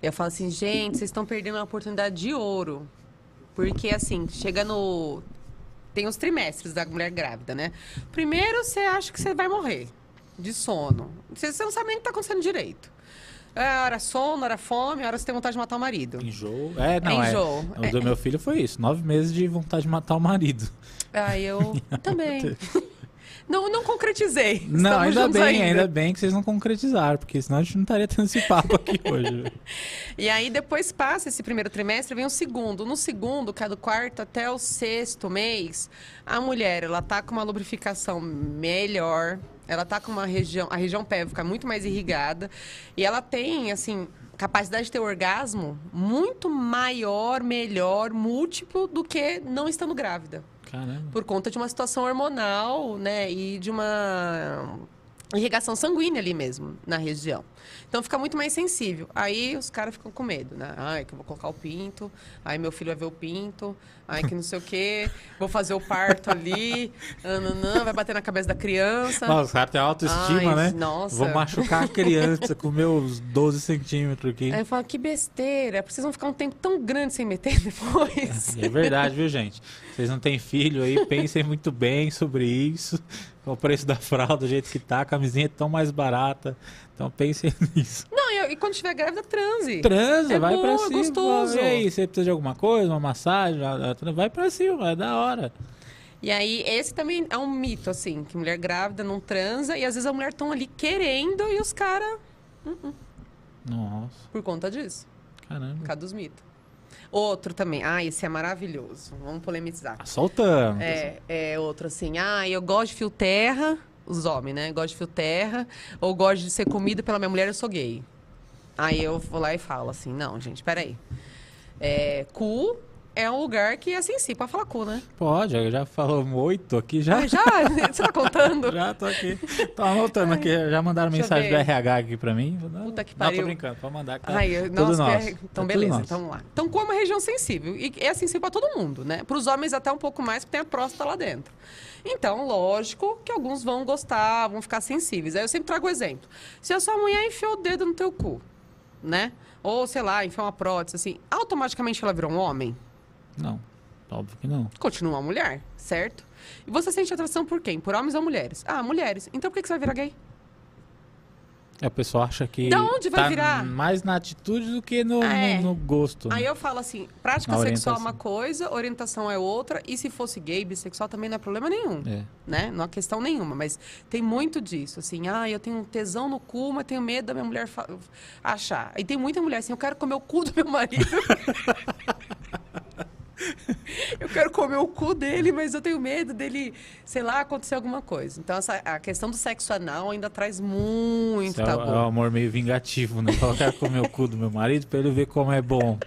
Eu falo assim, gente, vocês estão perdendo uma oportunidade de ouro. Porque, assim, chega no. Tem os trimestres da mulher grávida, né? Primeiro, você acha que você vai morrer de sono. Você, não sabe nem o que está acontecendo direito. É hora sono, hora fome, hora você tem vontade de matar o marido. Enjoo. É, não, é. Enjoo. O do meu filho foi isso. Nove meses de vontade de matar o marido. Ah, eu também. Não, não concretizei. Não, ainda bem, ainda. bem que vocês não concretizaram, porque senão a gente não estaria tendo esse papo aqui hoje. E aí depois passa esse primeiro trimestre, vem o segundo. No segundo, que é do quarto até o sexto mês, a mulher, ela tá com uma lubrificação melhor, ela tá com uma região, a região pélvica muito mais irrigada, e ela tem, assim, capacidade de ter orgasmo muito maior, melhor, múltiplo do que não estando grávida. Caramba. Por conta de uma situação hormonal, né? E de uma irrigação sanguínea ali mesmo, na região. Então fica muito mais sensível. Aí os caras ficam com medo, né? Ai, que eu vou colocar o pinto, aí meu filho vai ver o pinto, ai que não sei o quê, vou fazer o parto ali, nananã, vai bater na cabeça da criança. Nossa, os caras têm autoestima, Ai, né? nossa. Vou machucar a criança com meus 12 centímetros aqui. Aí eu falo, que besteira, vocês vão ficar um tempo tão grande sem meter depois. E é verdade, viu, gente? Vocês não têm filho aí, pensem muito bem sobre isso. O preço da fralda, do jeito que tá, a camisinha é tão mais barata. Então pensem nisso. Não, e, e quando estiver grávida, transe. Transa, É vai pra bom, é cima. gostoso. E aí, você precisa de alguma coisa, uma massagem? Vai pra cima, é da hora. E aí, esse também é um mito, assim, que mulher grávida não transa e às vezes a mulher estão ali querendo e os caras, Nossa, por conta disso, caramba. por causa dos mitos. Outro também, ah, esse é maravilhoso, vamos polemizar. Soltando. É, é outro assim, ah, eu gosto de fio terra, os homens, né? Gosto de fio terra, ou gosto de ser comido pela minha mulher, eu sou gay. Aí eu vou lá e falo assim, não, gente, peraí. É, cu é um lugar que é sensível pra falar cu, né? Pode, eu já falou oito aqui já. Ah, já? Você tá contando? Já tô aqui. Tô anotando aqui. Já mandaram Deixa mensagem do. RH aqui pra mim. Não, Puta que Não, pariu. tô brincando. Pode mandar. tá Ai, nossa, nosso. é- Tá então tudo beleza, então vamos lá. Então, como é região sensível, e é sensível para todo mundo, né? Para os homens até um pouco mais, porque tem a próstata lá dentro. Então, lógico que alguns vão gostar, vão ficar sensíveis. Aí eu sempre trago o exemplo. Se a sua mulher enfiou o dedo no teu cu, né? Ou, sei lá, enfiou uma prótese, assim, automaticamente ela virou um homem? Não, óbvio que não. Continua mulher, certo? E você sente atração por quem? Por homens ou mulheres? Ah, mulheres. Então por que que você vai virar gay? É, o pessoal acha que. Da onde vai tá virar? Mais na atitude do que no, É. no, no gosto. Aí né? eu falo assim, prática Na sexual é uma coisa, orientação é outra, e se fosse gay, bissexual também não é problema nenhum, É. né? Não é questão nenhuma, mas tem muito disso, assim, ah, eu tenho um tesão no cu, mas tenho medo da minha mulher achar. E tem muita mulher assim, eu quero comer o cu do meu marido. eu quero comer o cu dele, mas eu tenho medo dele, sei lá, acontecer alguma coisa. Então, essa, a questão do sexo anal ainda traz muito Isso é, tabu. é o amor meio vingativo, né? Eu quero comer o cu do meu marido pra ele ver como é bom.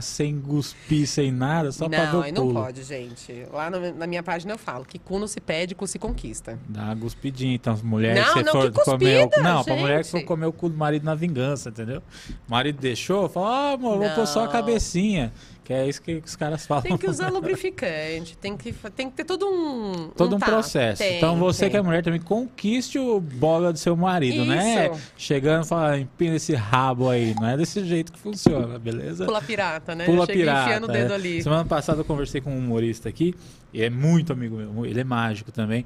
Sem cuspir, sem nada, só pra ver não, o não pulo. pode, gente. Lá no- na minha página eu falo que cu não se pede, cu se conquista. Dá uma cuspidinha, então, as mulheres Não, que não, for que comer o... cuspida, Não, pra mulher que for gente. comer o cu do marido na vingança, entendeu? O marido deixou, fala, ah, amor, vou pôr só a Não. cabecinha. Que é isso que os caras falam. Tem que usar lubrificante, tem que, tem que ter todo um. Todo um tato. processo. Tem, então você tem. que é mulher também conquiste o bola do seu marido, né? Isso. Chegando e falando, empina esse rabo aí. Não é desse jeito que funciona, beleza? Pula pirata, né? Pula pirata. enfiando o dedo é. ali. Semana passada eu conversei com um humorista aqui, e é muito amigo meu, ele é mágico também.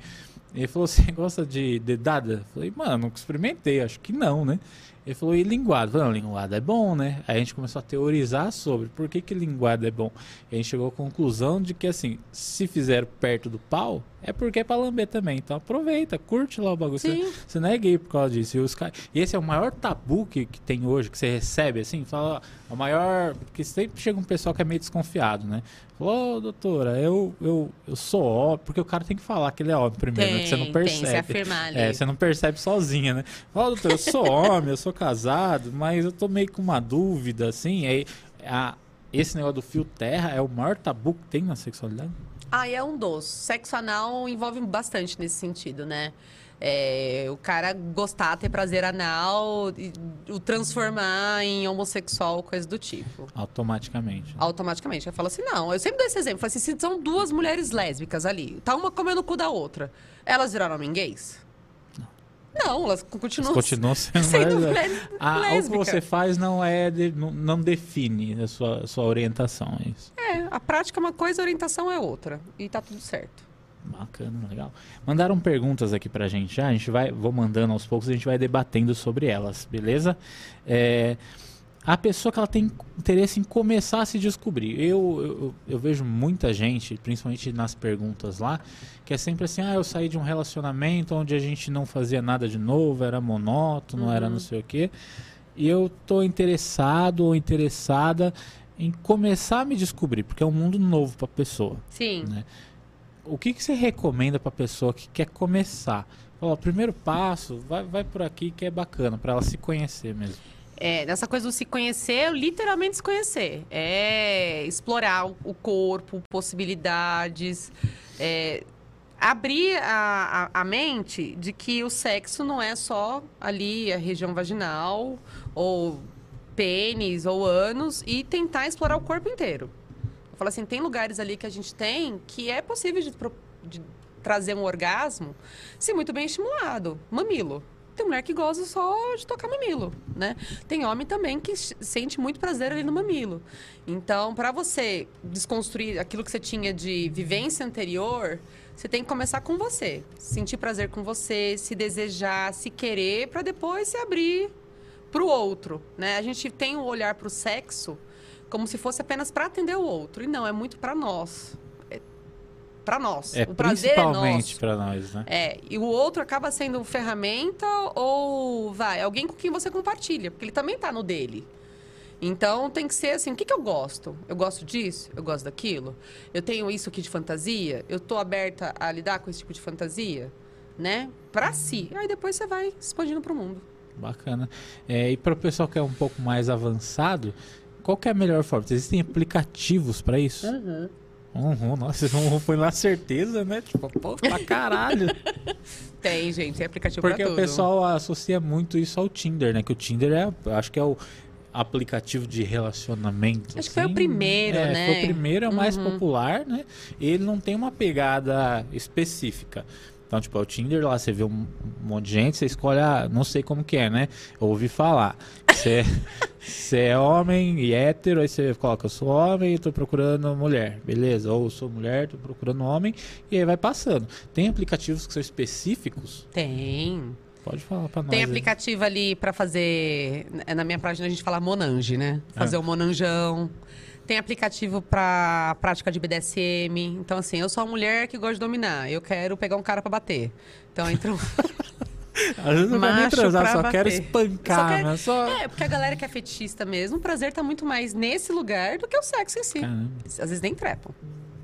Ele falou: Você gosta de dedada? Eu falei, mano, nunca experimentei, acho que não, né? Ele falou, e linguado? Falei, não, linguado é bom, né? Aí a gente começou a teorizar sobre por que, que linguado é bom. E a gente chegou à conclusão de que, assim, se fizer perto do pau, é porque é pra lamber também. Então aproveita, curte lá o bagulho. Você- Sim. Você não é gay por causa disso. E, os ca- e esse é o maior tabu que, que tem hoje, que você recebe, assim, fala, ó, o maior. Porque sempre chega um pessoal que é meio desconfiado, né? Falou, ô doutora, eu, eu, eu sou homem, porque o cara tem que falar que ele é homem primeiro, né? Que você não Tem, tem, percebe. se afirmar ali. É, você não percebe sozinha, né? Fala, doutor, eu sou homem, eu sou casado, mas eu tô meio com uma dúvida, assim. Aí, a, esse negócio do fio terra é o maior tabu que tem na sexualidade? Ah, é um dos. Sexo anal envolve bastante nesse sentido, né? É, o cara gostar, ter prazer anal, e o transformar em homossexual, coisa do tipo. Automaticamente. Automaticamente. Eu falo assim, não. Eu sempre dou esse exemplo. Eu falo assim, se são duas mulheres lésbicas ali, tá uma comendo o cu da outra, elas viraram homem gays? Não, elas continuam Continua sendo, sendo mais- mulheres Ah, o que você faz não é de- não, não define a sua, a sua orientação, é isso. É, a prática é uma coisa, a orientação é outra. E tá tudo certo. Bacana, legal. Mandaram perguntas aqui pra gente já, a gente vai, vou mandando aos poucos, a gente vai debatendo sobre elas, beleza? É, a pessoa que ela tem interesse em começar a se descobrir. Eu, eu, eu vejo muita gente, principalmente nas perguntas lá, que é sempre assim, ah, eu saí de um relacionamento onde a gente não fazia nada de novo, era monótono, era não sei o quê. E eu tô interessado ou interessada em começar a me descobrir, porque é um mundo novo pra pessoa Sim. né? O que, que você recomenda para pessoa que quer começar? Fala, primeiro passo, vai, vai por aqui que é bacana, para ela se conhecer mesmo. É, nessa coisa do se conhecer, literalmente se conhecer. É explorar o- corpo, possibilidades. é, abrir a, a, a mente de que o sexo não é só ali a região vaginal, ou pênis, ou ânus, e tentar explorar o corpo inteiro. Eu falo assim, tem lugares ali que a gente tem que é possível de, de trazer um orgasmo se muito bem estimulado. Mamilo. Tem mulher que gosta só de tocar mamilo, né? Tem homem também que sente muito prazer ali no mamilo. Então, para você desconstruir aquilo que você tinha de vivência anterior, você tem que começar com você. Sentir prazer com você, se desejar, se querer, para depois se abrir para o outro, né? A gente tem o olhar para o sexo como se fosse apenas para atender o outro. E não, é muito para nós. É para nós. É o prazer é principalmente nosso. para nós, né? É, e o outro acaba sendo ferramenta ou, vai, alguém com quem você compartilha, porque ele também tá no dele. Então tem que ser assim, o que, que eu gosto? Eu gosto disso? Eu gosto daquilo? Eu tenho isso aqui de fantasia? Eu tô aberta a lidar com esse tipo de fantasia? Né? Pra si. Aí depois você vai expandindo pro mundo. Bacana. É, e para o pessoal que é um pouco mais avançado, qual que é a melhor forma? Existem aplicativos pra isso? Uhum. Uhum, nossa, um foi na certeza, né? Tipo, pô, pra caralho. Tem, gente, tem aplicativo Porque pra o tudo. pessoal associa muito isso ao Tinder, né? Que o Tinder é, acho que é o aplicativo de relacionamento. Acho que foi o assim. primeiro, é, né? Foi o primeiro, é o mais Uhum. popular, né? Ele não tem uma pegada específica. Então, tipo, é o Tinder lá, você vê um, monte de gente, você escolhe, ah, não sei como que é, né? Ouvi falar. Você, você é homem e hétero, aí você coloca, eu sou homem e tô procurando mulher, beleza? Ou sou mulher, tô procurando homem, e aí vai passando. Tem aplicativos que são específicos? Tem. Pode falar pra nós. Tem aí. aplicativo ali pra fazer. é, Na minha página a gente fala Monange, né? Fazer o Monanjão. Tem aplicativo pra prática de BDSM. Então, assim, eu sou uma mulher que gosta de dominar. Eu quero pegar um cara pra bater. Então, entra um. Às vezes não quero nem transar, só quero bater. espancar, Só quer- né? Só... É, porque a galera que é fetichista mesmo, o prazer tá muito mais nesse lugar do que o sexo em si. Caramba. Às vezes nem trepam.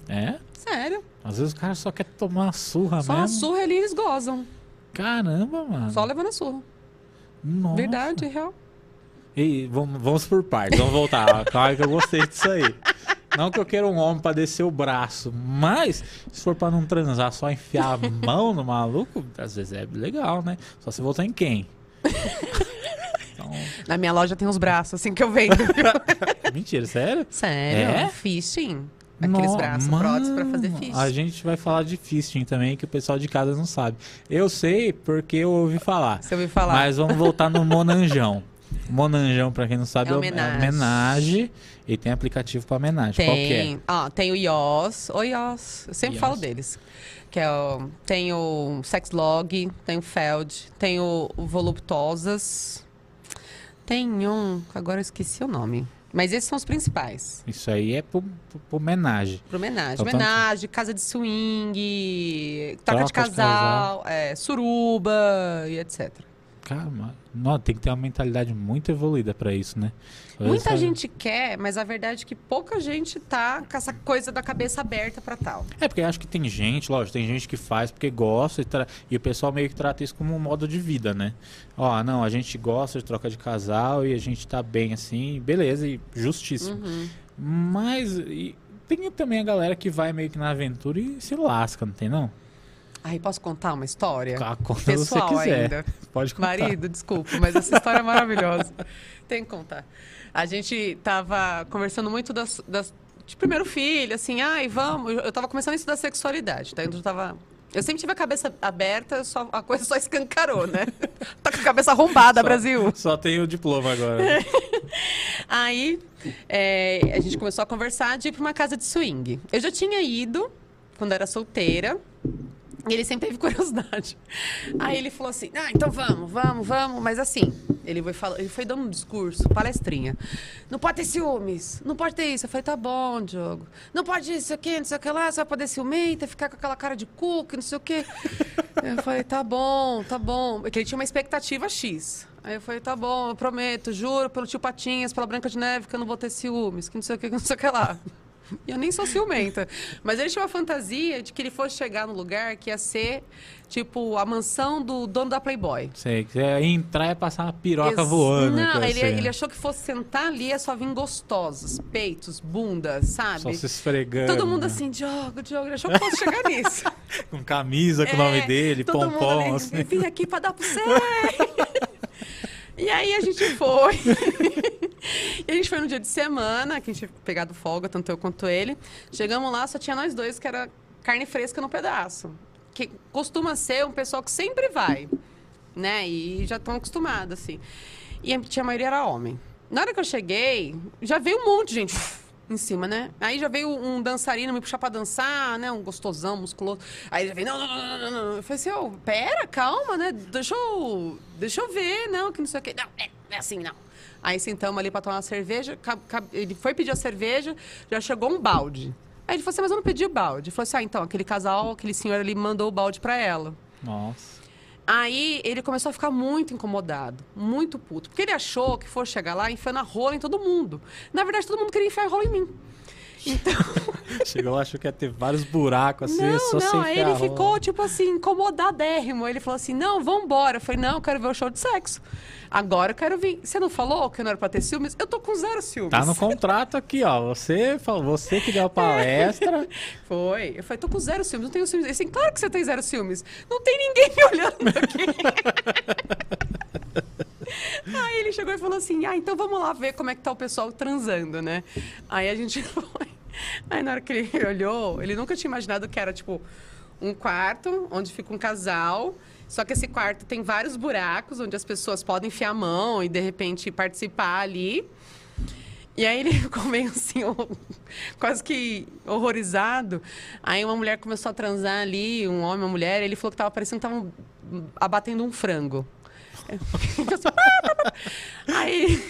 É? Sério. Às vezes o cara só quer tomar uma surra Só mesmo. uma surra ali eles gozam. Caramba, mano. Só levando a surra. Nossa. Verdade, real. E vamos, vamos por partes, vamos voltar. Claro que eu gostei disso aí. Não que eu queira um homem pra descer o braço, mas se for pra não transar, só enfiar a mão no maluco, às vezes é legal, né? Só se voltar em quem? Então, Na minha loja tem uns braços, assim, que eu vendo. mentira, sério? Sério? É? Fishing. Aqueles No- braços próteses pra fazer fishing. A gente vai falar de fisting também, que o pessoal de casa não sabe. Eu sei porque eu ouvi falar. Você ouviu falar? Mas vamos voltar no Monanjão. Monanjão, pra quem não sabe, É é o o- é homenagem. homenagem. E tem aplicativo pra homenagem. Qual que é? Tem, ó, tem o Yos. O Yos. Eu sempre Yos. falo deles. Que é o, tem o Sexlog, tem o Feld, tem o, Voluptuosas. Tem um, agora eu esqueci o nome. Mas esses são os principais. Isso aí é pro, pro, pro homenagem. Pro homenagem. Então, tanto- homenagem, casa de swing, troca de Troca de casal, é, suruba e etc. Cara, não, tem que ter uma mentalidade muito evoluída pra isso, né? Vezes Muita gente quer, mas a verdade é que pouca gente tá com essa coisa da cabeça aberta pra tal. É, porque acho que tem gente, lógico, tem gente que faz porque gosta e, tra- e o pessoal meio que trata isso como um modo de vida, né? Ó, não, a gente gosta de troca de casal e a gente tá bem assim, beleza, e justíssimo. Uhum. Mas e tem também a galera que vai meio que na aventura e se lasca, não tem não? Aí posso contar uma história? Ah, Quando Pessoal você quiser. ainda. Pode contar. Marido, desculpa, mas essa história é maravilhosa. Tem que contar. A gente tava conversando muito das, das- de primeiro filho, assim, ai, vamos. Eu tava começando a estudar sexualidade, tá? Eu tava. Eu sempre tive a cabeça aberta, só, a coisa só escancarou, né? tá com a cabeça arrombada, Só- Brasil. Só tem o diploma agora. Aí é, a gente começou a conversar de ir pra uma casa de swing. Eu já tinha ido quando era solteira. E ele sempre teve curiosidade. Aí ele falou assim: Ah, então vamos, vamos, vamos. Mas assim, ele foi, fal- ele foi dando um discurso, palestrinha. Não pode ter ciúmes, não pode ter isso. Eu falei: Tá bom, Diogo. Não pode isso aqui, não sei o que lá, você vai poder ciumenta, ficar com aquela cara de cu, que não sei o quê. Eu falei: Tá bom, tá bom. Porque ele tinha uma expectativa X. Aí eu falei: Tá bom, eu prometo, juro pelo tio Patinhas, pela Branca de Neve, que eu não vou ter ciúmes, que não sei o que, que não sei o que lá. E eu nem sou ciumenta. Mas ele tinha uma fantasia de que ele fosse chegar no lugar que ia ser, tipo, a mansão do dono da Playboy. Sei, que é entrar e passar uma piroca Ex- voando. Não, que ele, assim, ele achou que fosse sentar ali é só vir gostosos, peitos, bundas, Só sabe? se esfregando. Todo mundo né? assim, Diogo, Diogo, ele achou que fosse chegar nisso. Com camisa com o nome É, dele, todo mundo pompom, ali, assim. Vim aqui pra dar pro você. e aí a gente foi. e a gente foi no dia de semana, que a gente tinha pegado folga, tanto eu quanto ele. Chegamos lá, só tinha nós dois, que era carne fresca no pedaço. Que costuma ser um pessoal que sempre vai, né? E já estão acostumados, assim. E a- maioria era homem. Na hora que eu cheguei, já veio um monte de gente em cima, né? Aí já veio um dançarino me puxar pra dançar, né? Um gostosão, musculoso. Aí já veio, não, não, não, não, não. Eu falei assim, ô, pera, calma, né? Deixa eu, deixa eu ver, não, que não sei o quê. Não, é, é assim, não. Aí sentamos ali pra tomar uma cerveja. Ele foi pedir a cerveja, já chegou um balde. Aí ele falou assim, mas eu não pedi o balde. Ele falou assim, ah, então, aquele casal, aquele senhor ali mandou o balde pra ela. Nossa. Aí ele começou a ficar muito incomodado, muito puto. Porque ele achou que fosse chegar lá enfiando a rola em todo mundo. Na verdade, todo mundo queria enfiar a rola em mim. Então, Chegou lá, achou que ia ter vários buracos, assim, é não, só não, sem aí ele ficou, tipo assim, incomodadérrimo. Ele falou assim, não, vambora. Eu falei, não, eu quero ver o show de sexo. Agora eu quero vir. Você não falou que não era pra ter ciúmes? Eu tô com zero ciúmes. Tá no contrato aqui, ó. Você, falou, você que deu a palestra. Foi. Eu falei, tô com zero ciúmes, não tenho ciúmes. Ele assim, claro que você tem zero ciúmes. Não tem ninguém me olhando aqui. Aí ele chegou e falou assim, ah, então vamos lá ver como é que tá o pessoal transando, né? Aí a gente foi. Aí na hora que ele olhou, ele nunca tinha imaginado que era, tipo, um quarto onde fica um casal. Só que esse quarto tem vários buracos onde as pessoas podem enfiar a mão e, de repente, participar ali. E aí ele ficou meio assim, quase que horrorizado. Aí uma mulher começou a transar ali, um homem, uma mulher, ele falou que tava parecendo que estavam abatendo um frango. Aí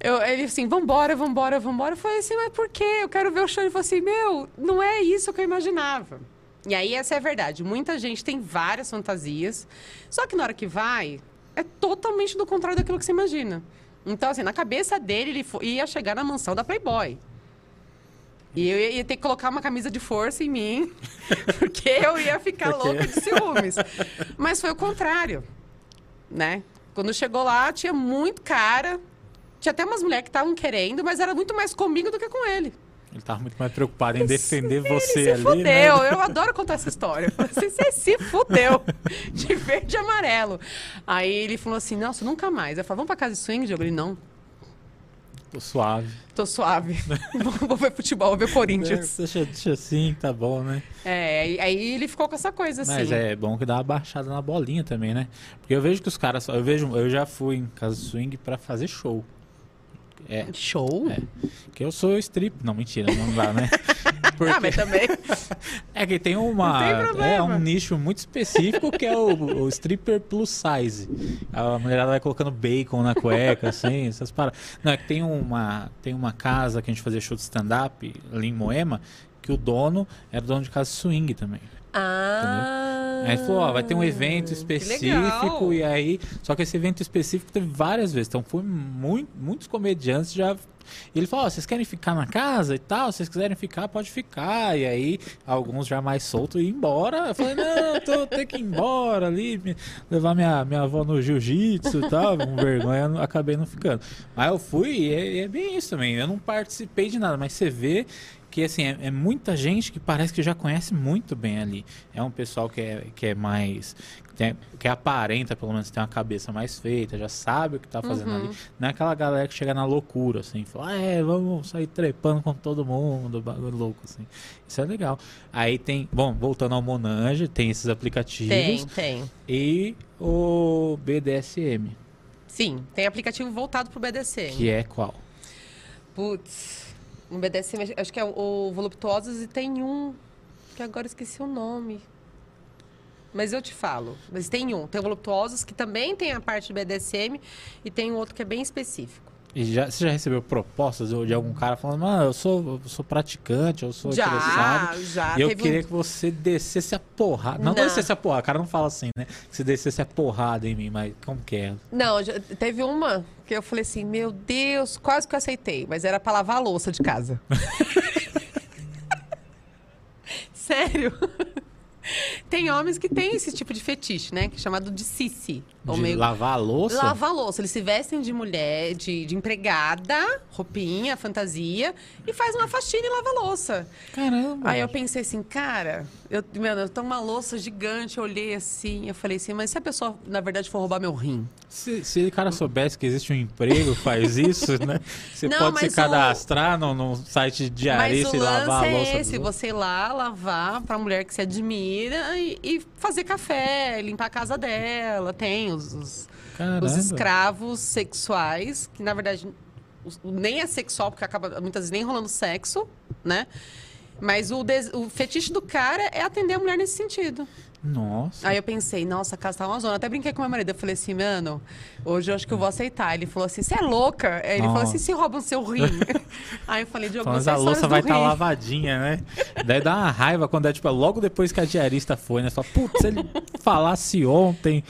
eu, ele assim, vambora, vambora, vambora. Eu falei assim, mas por quê? Eu quero ver o show. Ele falou assim, meu, não é isso que eu imaginava. E aí essa é a verdade. Muita gente tem várias fantasias, só que na hora que vai, é totalmente do contrário daquilo que você imagina. Então, assim, na cabeça dele, ele ia chegar na mansão da Playboy. E eu ia ia ter que colocar uma camisa de força em mim, porque eu ia ficar Porque- louca de ciúmes. Mas foi o contrário, né? Quando chegou lá, tinha muito cara. Tinha até umas mulheres que estavam querendo, mas era muito mais comigo do que com ele. Ele tava muito mais preocupado em defender Ele você se ali, fudeu. né? Eu adoro contar essa história. Falei assim, Você se fudeu. De verde e amarelo. Aí ele falou assim, nossa, nunca mais. Eu falei, vamos pra casa de swing, Diogo? Ele, não, Tô suave. tô suave. vou, ver futebol, vou ver Corinthians. Deixa, deixa assim, tá bom, né? É, aí, ele ficou com essa coisa assim. Mas é bom que dá uma baixada na bolinha também, né? Porque eu vejo que os caras. Eu vejo, eu já fui em casa swing pra fazer show. É, Show? É. que eu sou strip. Não, mentira, não dá, né? Porque Ah, mas também. é que tem uma. Tem. É um nicho muito específico que é o, o stripper plus size. A mulherada vai colocando bacon na cueca, assim, essas paradas. Não, é que tem uma, tem uma casa que a gente fazia show de stand-up ali em Moema, que o dono era dono de casa de swing também. Ah. Aí ele falou, ó, vai ter um evento que específico e aí, só que esse evento específico teve várias vezes, então foi muito, muitos comediantes já e ele falou, ó, vocês querem ficar na casa e tal? Se vocês quiserem ficar, pode ficar. E aí, alguns já mais soltos iam embora. Eu falei, não, tô tenho que ir embora ali, me- levar minha, minha avó no jiu-jitsu e tal. Com vergonha, acabei não ficando. Mas eu fui e é, é bem isso também. Eu não participei de nada, mas você vê que assim, é, é muita gente que parece que já conhece muito bem ali. É um pessoal que é, que é mais. Que, tem- que aparenta, pelo menos, ter uma cabeça mais feita, já sabe o que tá fazendo ali. Não é aquela galera que chega na loucura, assim, fala, ah, é, vamos sair trepando com todo mundo, bagulho louco, assim. Isso é legal. Aí tem, bom, voltando ao Monange, tem esses aplicativos Tem, tem. e o BDSM, Sim, tem aplicativo voltado pro BDC. que é qual? Putz, um BDSM, acho que é o Voluptuosos e tem um que agora esqueci o nome. Mas eu te falo. Mas tem um. Tem o Voluptuosos que também tem a parte do BDSM e tem um outro que é bem específico. E já, você já recebeu propostas de algum cara falando, mano, eu sou, eu sou praticante, eu sou interessado. Já, já. E eu Teve um- queria que você descesse a porrada. Não, Não. descesse a porrada, o cara não fala assim, né? Que você descesse a porrada em mim, mas como que é? Não, já- teve uma que eu falei assim, meu Deus, quase que eu aceitei, mas era pra lavar a louça de casa. Sério? Tem homens que têm esse tipo de fetiche, né? Que é chamado de sissi. Ou De meio- lavar a louça? Lavar a louça. Eles se vestem de mulher, de, de empregada, roupinha, fantasia, e faz uma faxina e lava a louça. Caramba. Aí eu pensei assim, cara, eu, mano, eu tô uma louça gigante, eu olhei assim, eu falei assim, mas se a pessoa, na verdade, for roubar meu rim? Se, se o cara soubesse que existe um emprego que faz isso, né? Você Não, pode se mas o- cadastrar no, no site de diarista e lavar a é louça. dos esse, você ir lá lavar pra mulher que se admira e, e fazer café, limpar a casa dela. Tem os, os, os escravos sexuais, que na verdade nem é sexual, porque acaba muitas vezes nem rolando sexo, né? Mas o, des- o fetiche do cara é atender a mulher nesse sentido. Nossa. Aí eu pensei, nossa, a casa tá uma zona. Até brinquei com meu marido. Eu falei assim, mano, hoje eu acho que eu vou aceitar. Ele falou assim, você é louca? Aí ele falou Nossa. assim, se roubam seu rim. Aí eu falei, Diogo, Falando você a é louça vai estar rim. lavadinha, né? Daí dá uma raiva quando é tipo logo depois que a diarista foi, né? Fala, putz, se ele falasse ontem,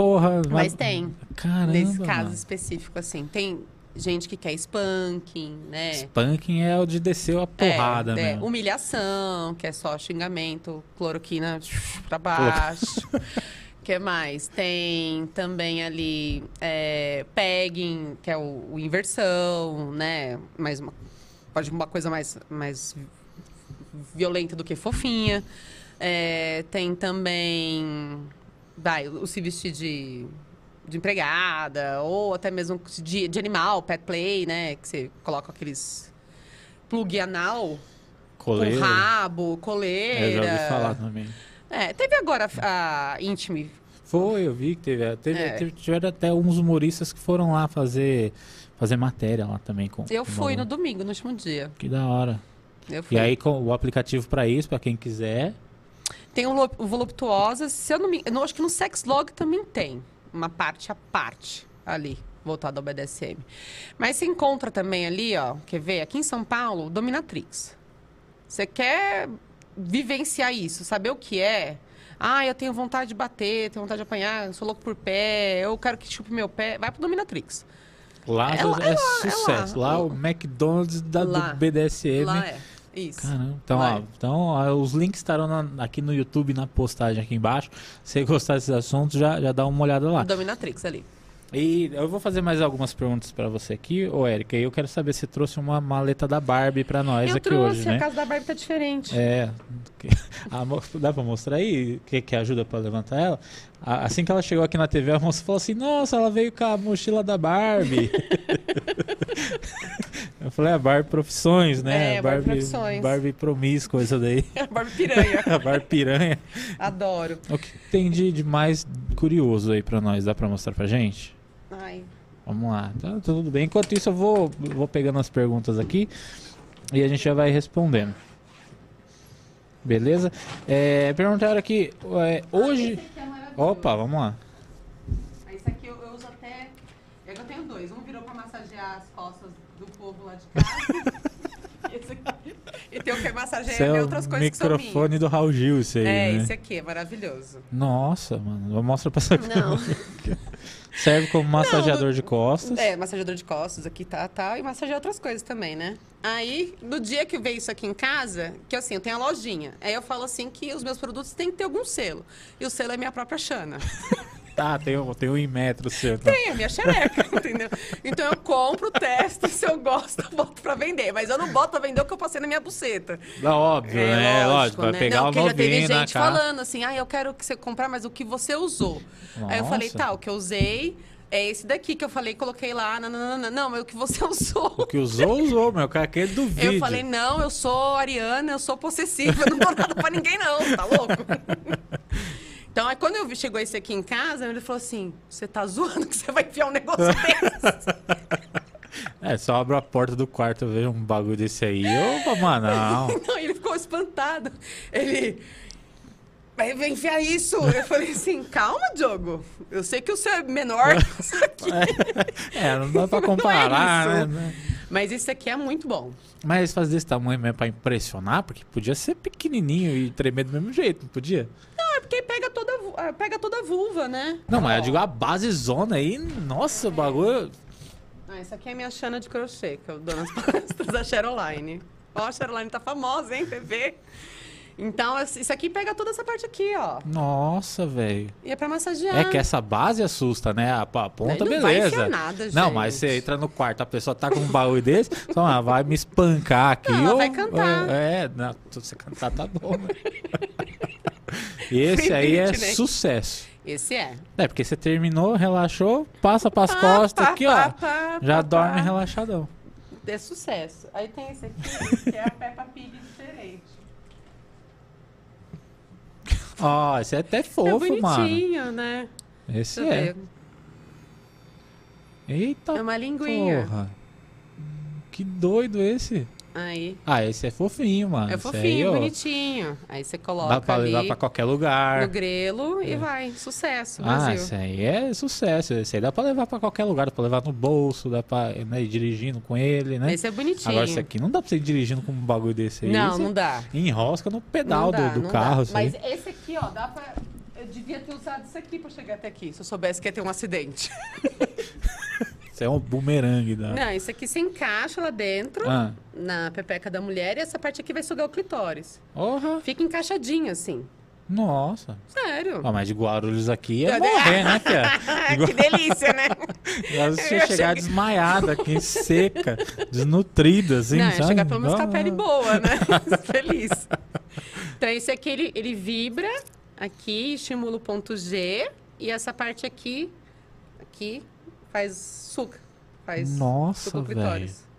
porra. Mas tem. Caramba. Nesse caso mano. específico, assim. Tem. gente que quer spanking, né? Spanking é o de descer a porrada é, é, mesmo. humilhação, que é só xingamento, cloroquina pra baixo. que mais? Tem também ali é, pegging, que é o, o inversão, né? Mais uma, pode uma coisa mais, mais violenta do que fofinha. É, tem também, vai, o se vestir de, de empregada, ou até mesmo de, de animal, pet play, né? Que você coloca aqueles plug anal Coleira. com rabo, coleira. É, já ouvi falar também. É, teve agora a, a Intime. Foi, eu vi que teve, teve, É. teve- tiveram até uns humoristas que foram lá fazer, fazer matéria lá também. Com, Eu com fui no balão. domingo, no último dia. Que da hora. Eu fui. E aí com o aplicativo pra isso, pra quem quiser. Tem o, o Voluptuosas. Se eu não me eu não acho que no Sexlog também tem uma parte à parte ali, voltada ao BDSM. Mas você encontra também ali, ó, quer ver? Aqui em São Paulo, Dominatrix. Você quer vivenciar isso, saber o que é? Ah, eu tenho vontade de bater, tenho vontade de apanhar, sou louco por pé, eu quero que chupe meu pé. Vai pro Dominatrix. Lá É é, lá, é lá, é sucesso. lá. lá. o McDonald's da, do BDSM. Lá é. Isso. Caramba. Então, ó, então ó, os links estarão na- aqui no YouTube, na postagem aqui embaixo. Se você gostar desses assuntos, já, já dá uma olhada lá. Dominatrix ali. E eu vou fazer mais algumas perguntas pra você aqui, ô Érica. E eu quero saber se trouxe uma maleta da Barbie pra nós eu aqui trouxe, hoje, a né? casa da Barbie tá diferente. É. A dá pra mostrar aí o que, que ajuda pra levantar ela? A- Assim que ela chegou aqui na TV, a moça falou assim: Nossa, ela veio com a mochila da Barbie. eu falei: A Barbie Profissões, né? É, Barbie Profissões. Barbie promíscua, isso daí. Barbie piranha. a Barbie piranha. Adoro. O que tem de, de mais curioso aí pra nós? Dá pra mostrar pra gente? Ai. Vamos lá, tá tudo bem. Enquanto isso, eu vou, vou pegando as perguntas aqui e a gente já vai respondendo. Beleza? É, perguntaram aqui, é, hoje. Opa, vamos lá. Esse aqui eu, eu uso até. Eu tenho dois. Um virou pra massagear as costas do povo lá de casa. E tem o que massageia Esse é outras o coisas que são microfone do Raul Gil, isso aí. É, né? esse aqui é maravilhoso. Nossa, mano. Mostra pra essa Não. Serve como massageador de costas. É, massageador de costas aqui tá, tá. E massageia outras coisas também, né? Aí, no dia que veio isso aqui em casa, que assim, eu tenho a lojinha. Aí eu falo assim que os meus produtos têm que ter algum selo. E o selo é minha própria Xana. Tá, tem um, tem um em metro seu. Tá? Tem a minha xereca, entendeu? Então eu compro, testo, se eu gosto, eu boto pra vender. Mas eu não boto pra vender o que eu passei na minha buceta. Dá óbvio, né? Lógico, vai né? pegar não, o porque já teve novinho gente cara. falando assim, ah, eu quero que você comprar, mas o que você usou. Aí eu falei, Nossa. tá, o que eu usei é esse daqui que eu falei, coloquei lá, não, não, não, não, não mas o que você usou. O que usou, usou, meu. Cara, aquele do vídeo. Eu falei, não, eu sou ariana, eu sou possessiva, eu não dou nada pra ninguém, não, tá louco? Então, aí quando eu vi, chegou esse aqui em casa, ele falou assim: você tá zoando que você vai enfiar um negócio desse? É, só abro a porta do quarto, eu vejo um bagulho desse aí. Opa, mano, não. Ele ficou espantado. Ele. Vai enfiar isso? Eu falei assim: calma, Diogo. Eu sei que o seu é menor que isso aqui. É, não dá pra é comparar, isso. né? Mas esse aqui é muito bom. Mas fazer desse tamanho mesmo pra impressionar, porque podia ser pequenininho e tremer do mesmo jeito, não podia? Não, é porque pega ah, pega toda a vulva, né? Não, mas eu digo a base zona aí, nossa, o bagulho. Ah, essa aqui é a minha Xana de crochê, que eu dou nas palestras da Cheroline. Ó, a Cheroline tá famosa, hein, TV? Então, isso aqui pega toda essa parte aqui, ó. Nossa, velho. E é pra massagear. É que essa base assusta, né? A, a ponta, não vai beleza. enfiar nada, Não, mas gente. você entra no quarto, a pessoa tá com um bagulho desse, só ah, vai me espancar aqui. Não, ela ou- vai cantar. É, é não, se você cantar tá bom. né? Esse aí é Britney. sucesso. Esse é. É, porque você terminou, relaxou, passa pras Pá, costas pá, aqui, pá, ó. Já dorme relaxadão. É sucesso. Aí tem esse aqui, que é a Peppa Pig diferente. Ó, esse é até é fofo, mano. bonitinho, né? Esse Deixa é. ver. Eita É uma linguinha. porra. Que doido esse. Aí. Ah, esse é fofinho, mano. É Esse fofinho, aí, bonitinho. Aí você coloca Dá pra ali levar pra qualquer lugar. no grelo e vai. Sucesso, Ah, Brasil. esse aí é sucesso. Esse aí dá pra levar pra qualquer lugar. Dá pra levar no bolso, dá pra né, ir dirigindo com ele, né? Esse é bonitinho. Agora, esse aqui não dá pra você ir dirigindo com um bagulho desse aí. Não, Você não dá. Enrosca no pedal dá, do, do carro. Mas esse aqui, ó, dá pra. Eu devia ter usado isso aqui pra chegar até aqui, se eu soubesse que ia ter um acidente. Isso é um bumerangue da. Não, isso aqui você encaixa lá dentro, Ah. na pepeca da mulher, e essa parte aqui vai sugar o clitóris. Porra! Fica encaixadinho assim. Nossa. Sério. Ah, mas de Guarulhos aqui é morrer, né, Fia? que delícia, né? Você Eu chegar cheguei- desmaiada aqui, seca, desnutrida, assim, Não, sabe? chegar pelo menos com a Ah. pele boa, né? Feliz. Então, esse aqui, ele, ele vibra aqui, estimula o ponto G. E essa parte aqui, aqui, faz suca. Faz Nossa, suca velho. clitóris.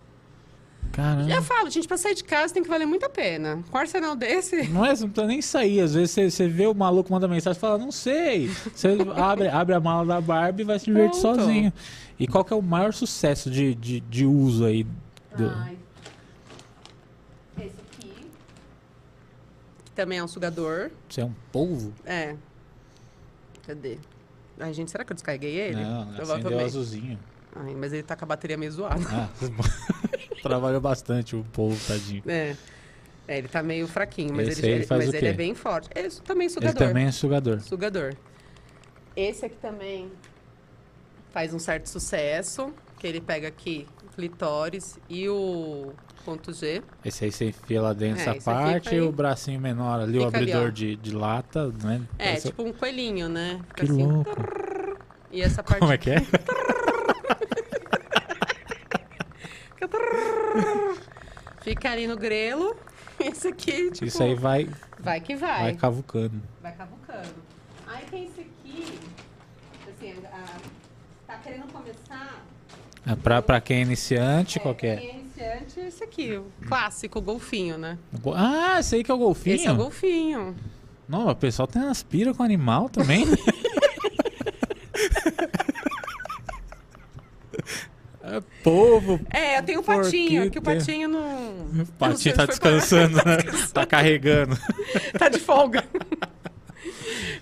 Caramba. Já falo, gente, pra sair de casa tem que valer muito a pena. Com um arsenal desse... Não é, você não precisa nem sair. Às vezes você, você vê o maluco manda mensagem e fala, não sei. Você abre, abre a mala da Barbie e vai se divertir Pronto. sozinho. E qual que é o maior sucesso de, de, de uso aí? Do... Ai. Esse aqui. Também é um sugador. Você é um polvo? É. Cadê? Ai, gente, será que eu descarreguei ele? Não, acendeu Provavelmente. azulzinho. Ai, mas ele tá com a bateria meio zoada. Ah, trabalhou bastante o polvo, tadinho. É. É, ele tá meio fraquinho, mas, Esse ele, ele- mas ele é bem forte. Ele é também Ele sugador. também é sugador. Sugador. Esse aqui também faz um certo sucesso, que ele pega aqui clitóris e o ponto G. Esse aí você enfia lá dentro É, essa parte e o bracinho menor ali, o Fica ali, abridor ó. de, de lata, né? É, Parece- tipo um coelhinho, né? Fica Que assim. louco. E essa parte Como é que é? fica trrr, fica ali no grelo. Esse aqui, tipo, Isso aí vai, vai que vai vai. cavucando. Vai cavucando. Aí tem esse aqui, assim, a- tá querendo começar... É pra, pra quem é iniciante, qual que é? quem é aqui, o clássico, o golfinho, né? Ah, esse aí que é o golfinho? Esse é o golfinho. Não, o pessoal tem aspira com animal também. é povo. É, eu tenho o patinho, que o patinho não... O não patinho se tá descansando, né? Tá carregando. tá de folga.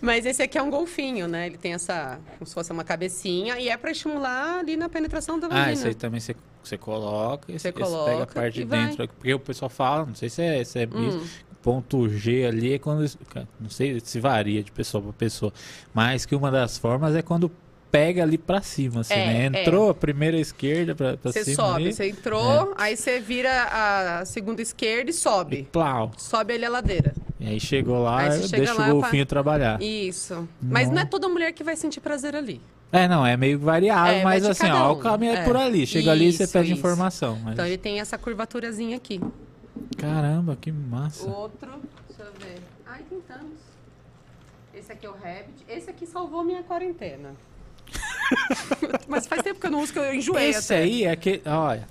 Mas esse aqui é um golfinho, né? Ele tem essa, como se fosse uma cabecinha, e é pra estimular ali na penetração da vagina. Ah, esse aí também você, você coloca, Você esse pega a coloca parte e de vai. dentro. Porque o pessoal fala, não sei se é, se é Hum. isso, ponto G ali é quando. Não sei se varia de pessoa para pessoa. Mas que uma das formas é quando pega ali pra cima, assim, É, né? é. Entrou a primeira esquerda pra, pra Você cima. sobe, ali, você entrou, aí você vira a segunda esquerda e E sobe. plau. Sobe ali a ladeira. E aí chegou lá, Aí você deixa lá o golfinho trabalhar. Isso. Mas Não. não é toda mulher que vai sentir prazer ali. É, não, é meio variável, É, mas assim, cada ó, um. o caminho é, É. por ali. Chega ali e você Isso, pede isso. informação. Mas... Então ele tem essa curvaturazinha aqui. Caramba, que massa. O outro, deixa eu ver. Ai, tem tantos. Esse aqui é o Rabbit. Esse aqui salvou minha quarentena. Mas faz tempo que eu não uso, que eu enjoei Esse até. aí é aquele. Olha.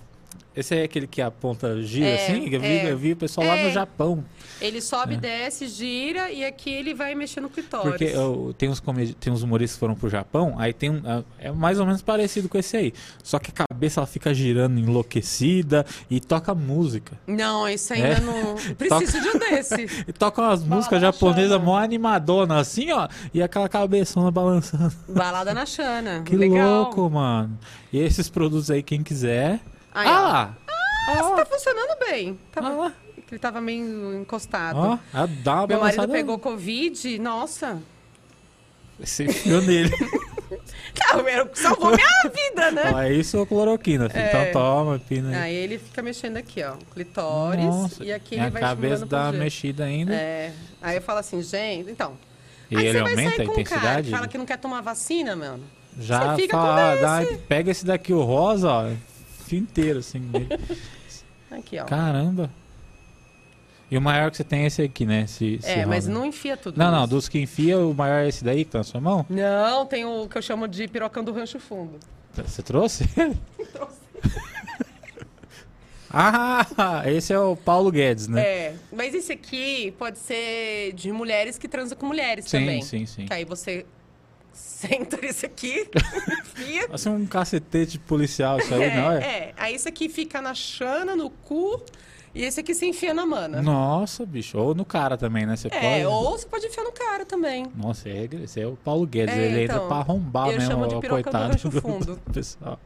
Esse aí é aquele que a ponta gira É, assim? Eu vi, é. eu vi o pessoal lá no É. Japão. Ele sobe, desce, gira e aqui ele vai mexer no clitóris. É. Porque eu, tem, uns comedi- tem uns humoristas que foram pro Japão, aí tem um. É mais ou menos parecido com esse aí. Só que a cabeça ela fica girando enlouquecida e toca música. Não, esse ainda É. não. Preciso de um desse. E toca umas músicas japonesas mó animadona, assim, ó, e aquela cabeçona balançando. Balada na Xana. Que Legal. louco, mano. E esses produtos aí, quem quiser. Aí, ah ó. lá! Ah, tá funcionando bem. Ah Tava... lá! Ele tava meio encostado. Ó, ah, dá uma Meu marido pegou Covid, nossa. Você enfiou nele. Não, salvou minha vida, né? É isso ou cloroquina, filho. É. Então toma, pina. aí. Aí ele fica mexendo aqui, ó. Clitóris. Nossa, E aqui ele vai cabeça dá uma mexida ainda. É. Aí eu falo assim, gente, então. E aí ele você vai aumenta a com um cara intensidade? fala que não quer tomar vacina, mano. Já você fica fala, com dá, pega esse daqui, o rosa, ó. Fio inteiro, assim. nele. Aqui, ó. Caramba. E o maior que você tem é esse aqui, né? Esse, esse é, mas rosa. não enfia tudo. Não, não, nisso. dos que enfia, o maior é esse daí que tá na sua mão? Não, tem o que eu chamo de pirocão do rancho fundo. Você trouxe? Trouxe. ah, esse é o Paulo Guedes, né? É, mas esse aqui pode ser de mulheres que transam com mulheres sim, também. sim, sim. Que aí você senta nesse aqui, enfia. Parece um cacetete policial isso aí, é, não é? é, aí esse aqui fica na chana, no cu, e esse aqui se enfia na mana. Nossa, bicho. Ou no cara também, né? Você É, pode. ou você pode enfiar no cara também. Nossa, é- esse é o Paulo Guedes. É, ele entra então, pra arrombar eu mesmo chamo de do coitado rancho fundo. do pessoal.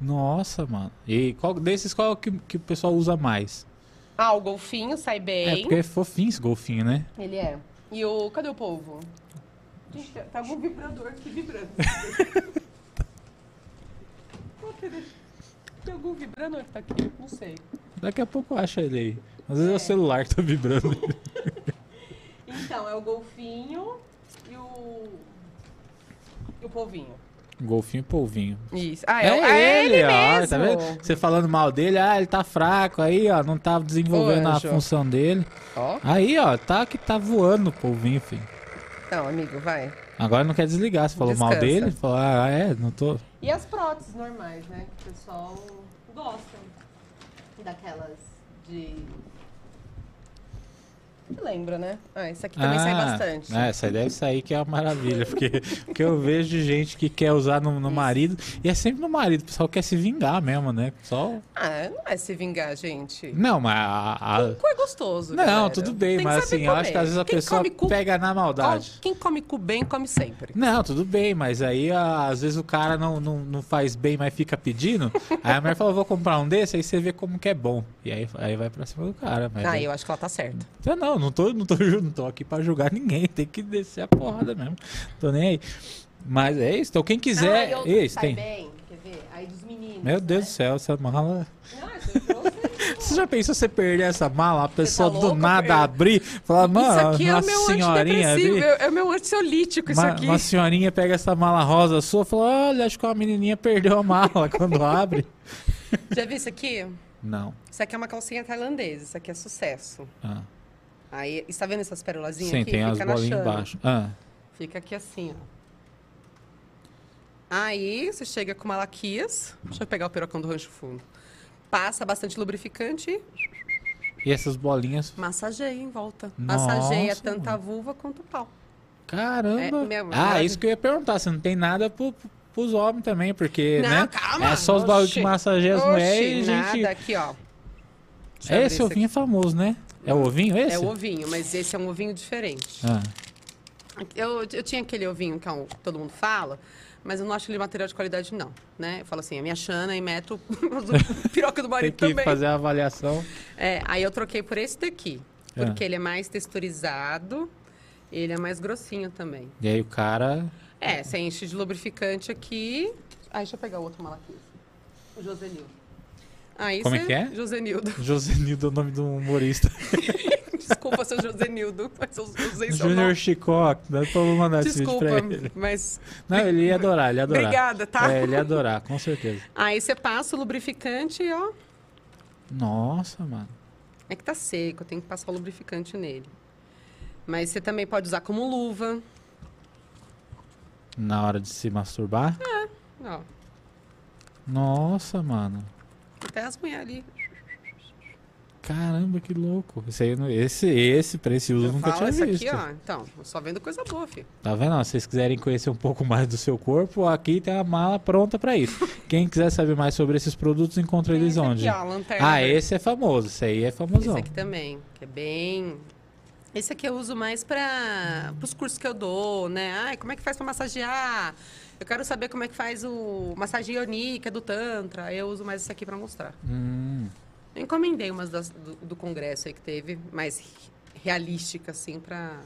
Nossa, mano. E qual desses qual é o que, que o pessoal usa mais? Ah, o golfinho sai É, bem. porque é fofinho esse golfinho, né? Ele é. E o. Cadê o polvo? Gente, tá algum vibrador aqui vibrando. Ter deixado. vibrador que tá aqui, não sei. Daqui a pouco acha ele aí. Às vezes é, o É. celular que tá vibrando. Então, é o golfinho e o. E o polvinho. Golfinho e polvinho. Isso. Ah, É, é, é ele, ó, mesmo. tá vendo? Você falando mal dele, ah, ele tá fraco aí, ó, não tá desenvolvendo Ô, a função dele. Ó. Aí, ó, tá que tá voando o polvinho, filho. Então, amigo, vai. Agora não quer desligar, você falou mal Descansa. dele, falou, ah, é, não tô. E as próteses normais, né? Que o pessoal gosta. Daquelas de. Lembra, né? Ah, esse aqui também sai bastante. É, essa aí deve sair que é uma maravilha, porque, porque eu vejo de gente que quer usar no, no marido, e é sempre no marido, o pessoal quer se vingar mesmo, né? Só... Ah, não é se vingar, gente. Não, mas a... a- Cu é gostoso. Não, galera. tudo bem, mas assim, eu acho comer. que às vezes a Quem pessoa cu- pega na maldade. Quem come cu bem, come sempre. Não, tudo bem, mas aí às vezes o cara não, não, não faz bem, mas fica pedindo. aí a mulher fala, vou comprar um desse, aí você vê como que é bom. E aí, aí vai pra cima do cara. Mas Ah, aí- eu acho que ela tá certa. Então, não, não tô, não, tô, não tô aqui pra julgar ninguém, tem que descer a porrada mesmo. Tô nem aí. Mas é isso, então quem quiser. ah, Esse, tem. bem, quer ver? Aí dos meninos. Meu Deus né? do céu, essa mala. Não, eu trouxe. Você já pensou você perder essa mala, a pessoa do louco, nada eu- abrir, falar, mano, isso aqui é uma o meu senhorinha ali. é é o meu ansiolítico isso Uma, aqui. uma senhorinha pega essa mala rosa sua e fala: Olha, acho que uma menininha perdeu a mala quando abre. Já viu isso aqui? Não. Isso aqui é uma calcinha tailandesa, isso aqui é sucesso. Ah. Aí, está vendo essas perolazinhas Sim, aqui? tem as Fica na bolinhas embaixo. Ah. Fica aqui assim, ó. Aí você chega com malaquias. Deixa eu pegar o pirocão do rancho fundo. Passa bastante lubrificante e essas bolinhas. massageia em volta. Nossa, massageia tanto a vulva quanto o pau. Caramba! É, meu, ah, isso que eu ia perguntar. Você não tem nada pro, pro, pros homens também, porque, Não, né? calma. É só os bagulho que Oxi. massageiam as mulheres e a nada gente. aqui, ó. Deixa abrir Esse ovinho é famoso, né? É o ovinho esse? É o ovinho, mas esse é um ovinho diferente. Ah. Eu, eu tinha aquele ovinho que é um- todo mundo fala, mas eu não acho ele material de qualidade, não. Né? Eu falo assim, a minha Xana e meto piroca do Tem marido que também. fazer a avaliação. É, aí eu troquei por esse daqui. Ah. Porque ele é mais texturizado, ele é mais grossinho também. E aí o cara. É, você enche de lubrificante aqui. Aí deixa eu pegar o outro malaquia. O Josenildo. Aí Como é que é? Josenildo. Josenildo é o nome do humorista. Desculpa, seu Josenildo, mas eu usei seu Junior nome. Chicoc. Dá pra mandar esse vídeo Desculpa, pra ele. mas... Não, ele ia adorar, ele ia adorar. Obrigada, tá? É, ele ia adorar, com certeza. Aí você passa o lubrificante e, ó... Nossa, mano. É que tá seco, tenho que passar o lubrificante nele. Mas você também pode usar como luva. Na hora de se masturbar? Ó, Nossa, mano. Até as mulheres ali. Caramba, que louco. Esse, aí, esse, esse uso eu nunca tinha visto. aqui, ó. Então, só vendo coisa boa, filho. Tá vendo? ó? Se vocês quiserem conhecer um pouco mais do seu corpo, aqui tem a mala pronta pra isso. Quem quiser saber mais sobre esses produtos, encontra eles Esse onde? Aqui, ó, lanterna. Ah, esse é famoso. Esse aí é famosão. Esse aqui também, que é bem... Esse aqui eu uso mais para os cursos que eu dou, né? Ai, como é que faz para massagear? Eu quero saber como é que faz o massagem ionica do Tantra. Eu uso mais esse aqui para mostrar. Hum, Eu encomendei umas das- do, do congresso aí que teve, mais realística, assim, para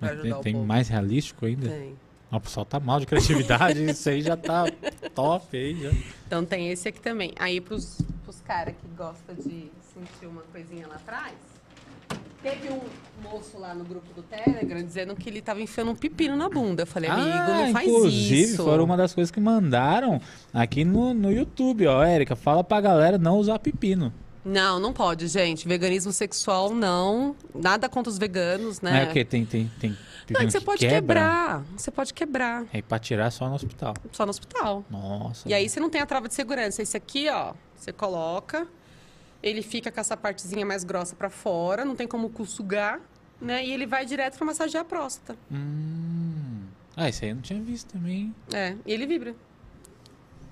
ajudar tem o tem povo. mais realístico ainda? Tem. Ah, o pessoal tá mal de criatividade. isso aí já tá top aí. Já. Então tem esse aqui também. Aí pros, pros caras que gostam de sentir uma coisinha lá atrás, teve um moço lá no grupo do Telegram dizendo que ele tava enfiando um pepino na bunda. Eu falei, amigo, Ah, não faz inclusive, isso. foram uma das coisas que mandaram aqui no, no YouTube, ó. Érica, fala pra galera não usar pepino. Não, não pode, gente. Veganismo sexual, não. Nada contra os veganos, né? é porque tem, tem, tem Não, é que você que pode quebra. quebrar. Você pode quebrar. É pra tirar só no hospital. Só no hospital. Nossa. E aí você não tem a trava de segurança. Esse aqui, ó, você coloca, ele fica com essa partezinha mais grossa pra fora, não tem como sugar, né? E ele vai direto pra massagear a próstata. Hum. Ah, isso aí eu não tinha visto também. É, e ele vibra.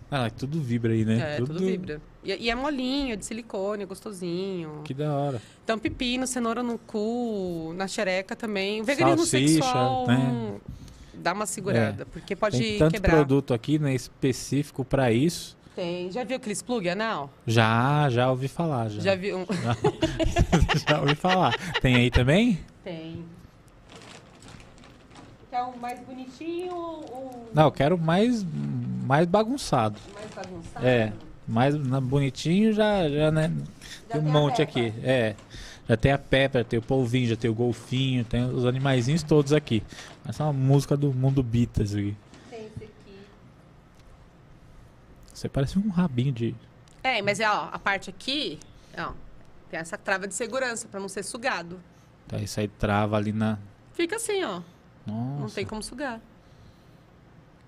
Ah, tudo vibra aí, né? É, tudo, vibra. E, e é molinho, é de silicone, é gostosinho. Que da hora. Então, pepino, cenoura no cu, na xereca também. O veganismo Salsicha, sexual né? hum, dá uma segurada, porque pode Tem tanto quebrar. produto aqui, né, específico pra isso. Tem. Já viu aqueles plug anal? Já, já ouvi falar, já. Já viu? um- já ouvi falar. Tem aí também? Tem. Quer um mais bonitinho ou Não, eu quero mais, mais bagunçado. mais bagunçado? É. Mais bonitinho já, já né? tem um tem monte aqui. É. Já tem a Peppa, já tem o polvinho, já tem o golfinho, tem os animaizinhos todos aqui. Essa é uma música do mundo Beatles aqui. Tem esse aqui. Você parece um rabinho de. É, mas é, ó, a parte aqui, ó, tem essa trava de segurança pra não ser sugado. Tá, isso aí trava ali na. Fica assim, ó. Nossa, Não tem como sugar.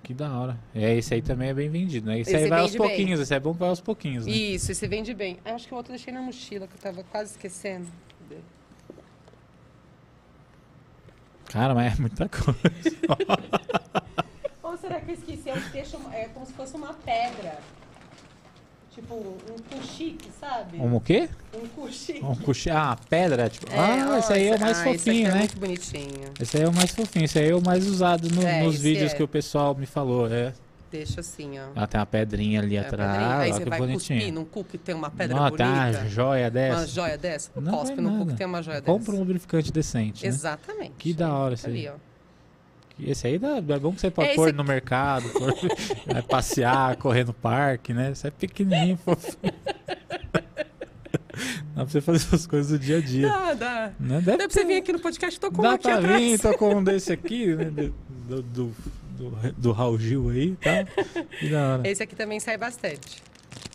que da hora. É, esse aí também é bem vendido, né? Esse, aí Esse vai aos bem. pouquinhos, esse é bom que vai aos pouquinhos, né? Isso, esse vende bem. Eu acho que o outro eu deixei na mochila, que eu tava quase esquecendo. Cara, mas é muita coisa. Ou será que eu esqueci? É, um peixe, é como se fosse uma pedra. Tipo, um cuxique, sabe? Um o quê? Um cuxique. Um coxi... Ah, pedra, tipo. É, ah, ó, esse aí é o mais ah, esse aqui fofinho, é né? muito bonitinho. Esse aí é o mais fofinho, esse aí é o mais usado no- É, nos esse vídeos é. que o pessoal me falou. É. Deixa assim, ó. Ah, tem uma pedrinha ali É atrás. pedrinha. Aí ó, você que vai cuspir bonitinho. num cu que tem uma pedra Não, tem bonita. uma joia dessa. Uma joia dessa? Não Cospe vai num cu que tem uma joia Compra um dessa. lubrificante decente. Né? Exatamente. Que da hora Fica esse aí. ali, ó. Esse aí dá, é bom que você pode É, pôr esse no mercado, pôr- vai passear, correr no parque, né? Isso é pequenininho, fofinho. Dá pra você fazer essas coisas do dia a dia. Dá, dá. Né? Dá Deve pra você vir aqui no podcast, tô com um Dá aqui pra atrás. vir, tô com um desse aqui, né? Do, do, do, do, Raul Gil aí, tá? Esse aqui também sai bastante.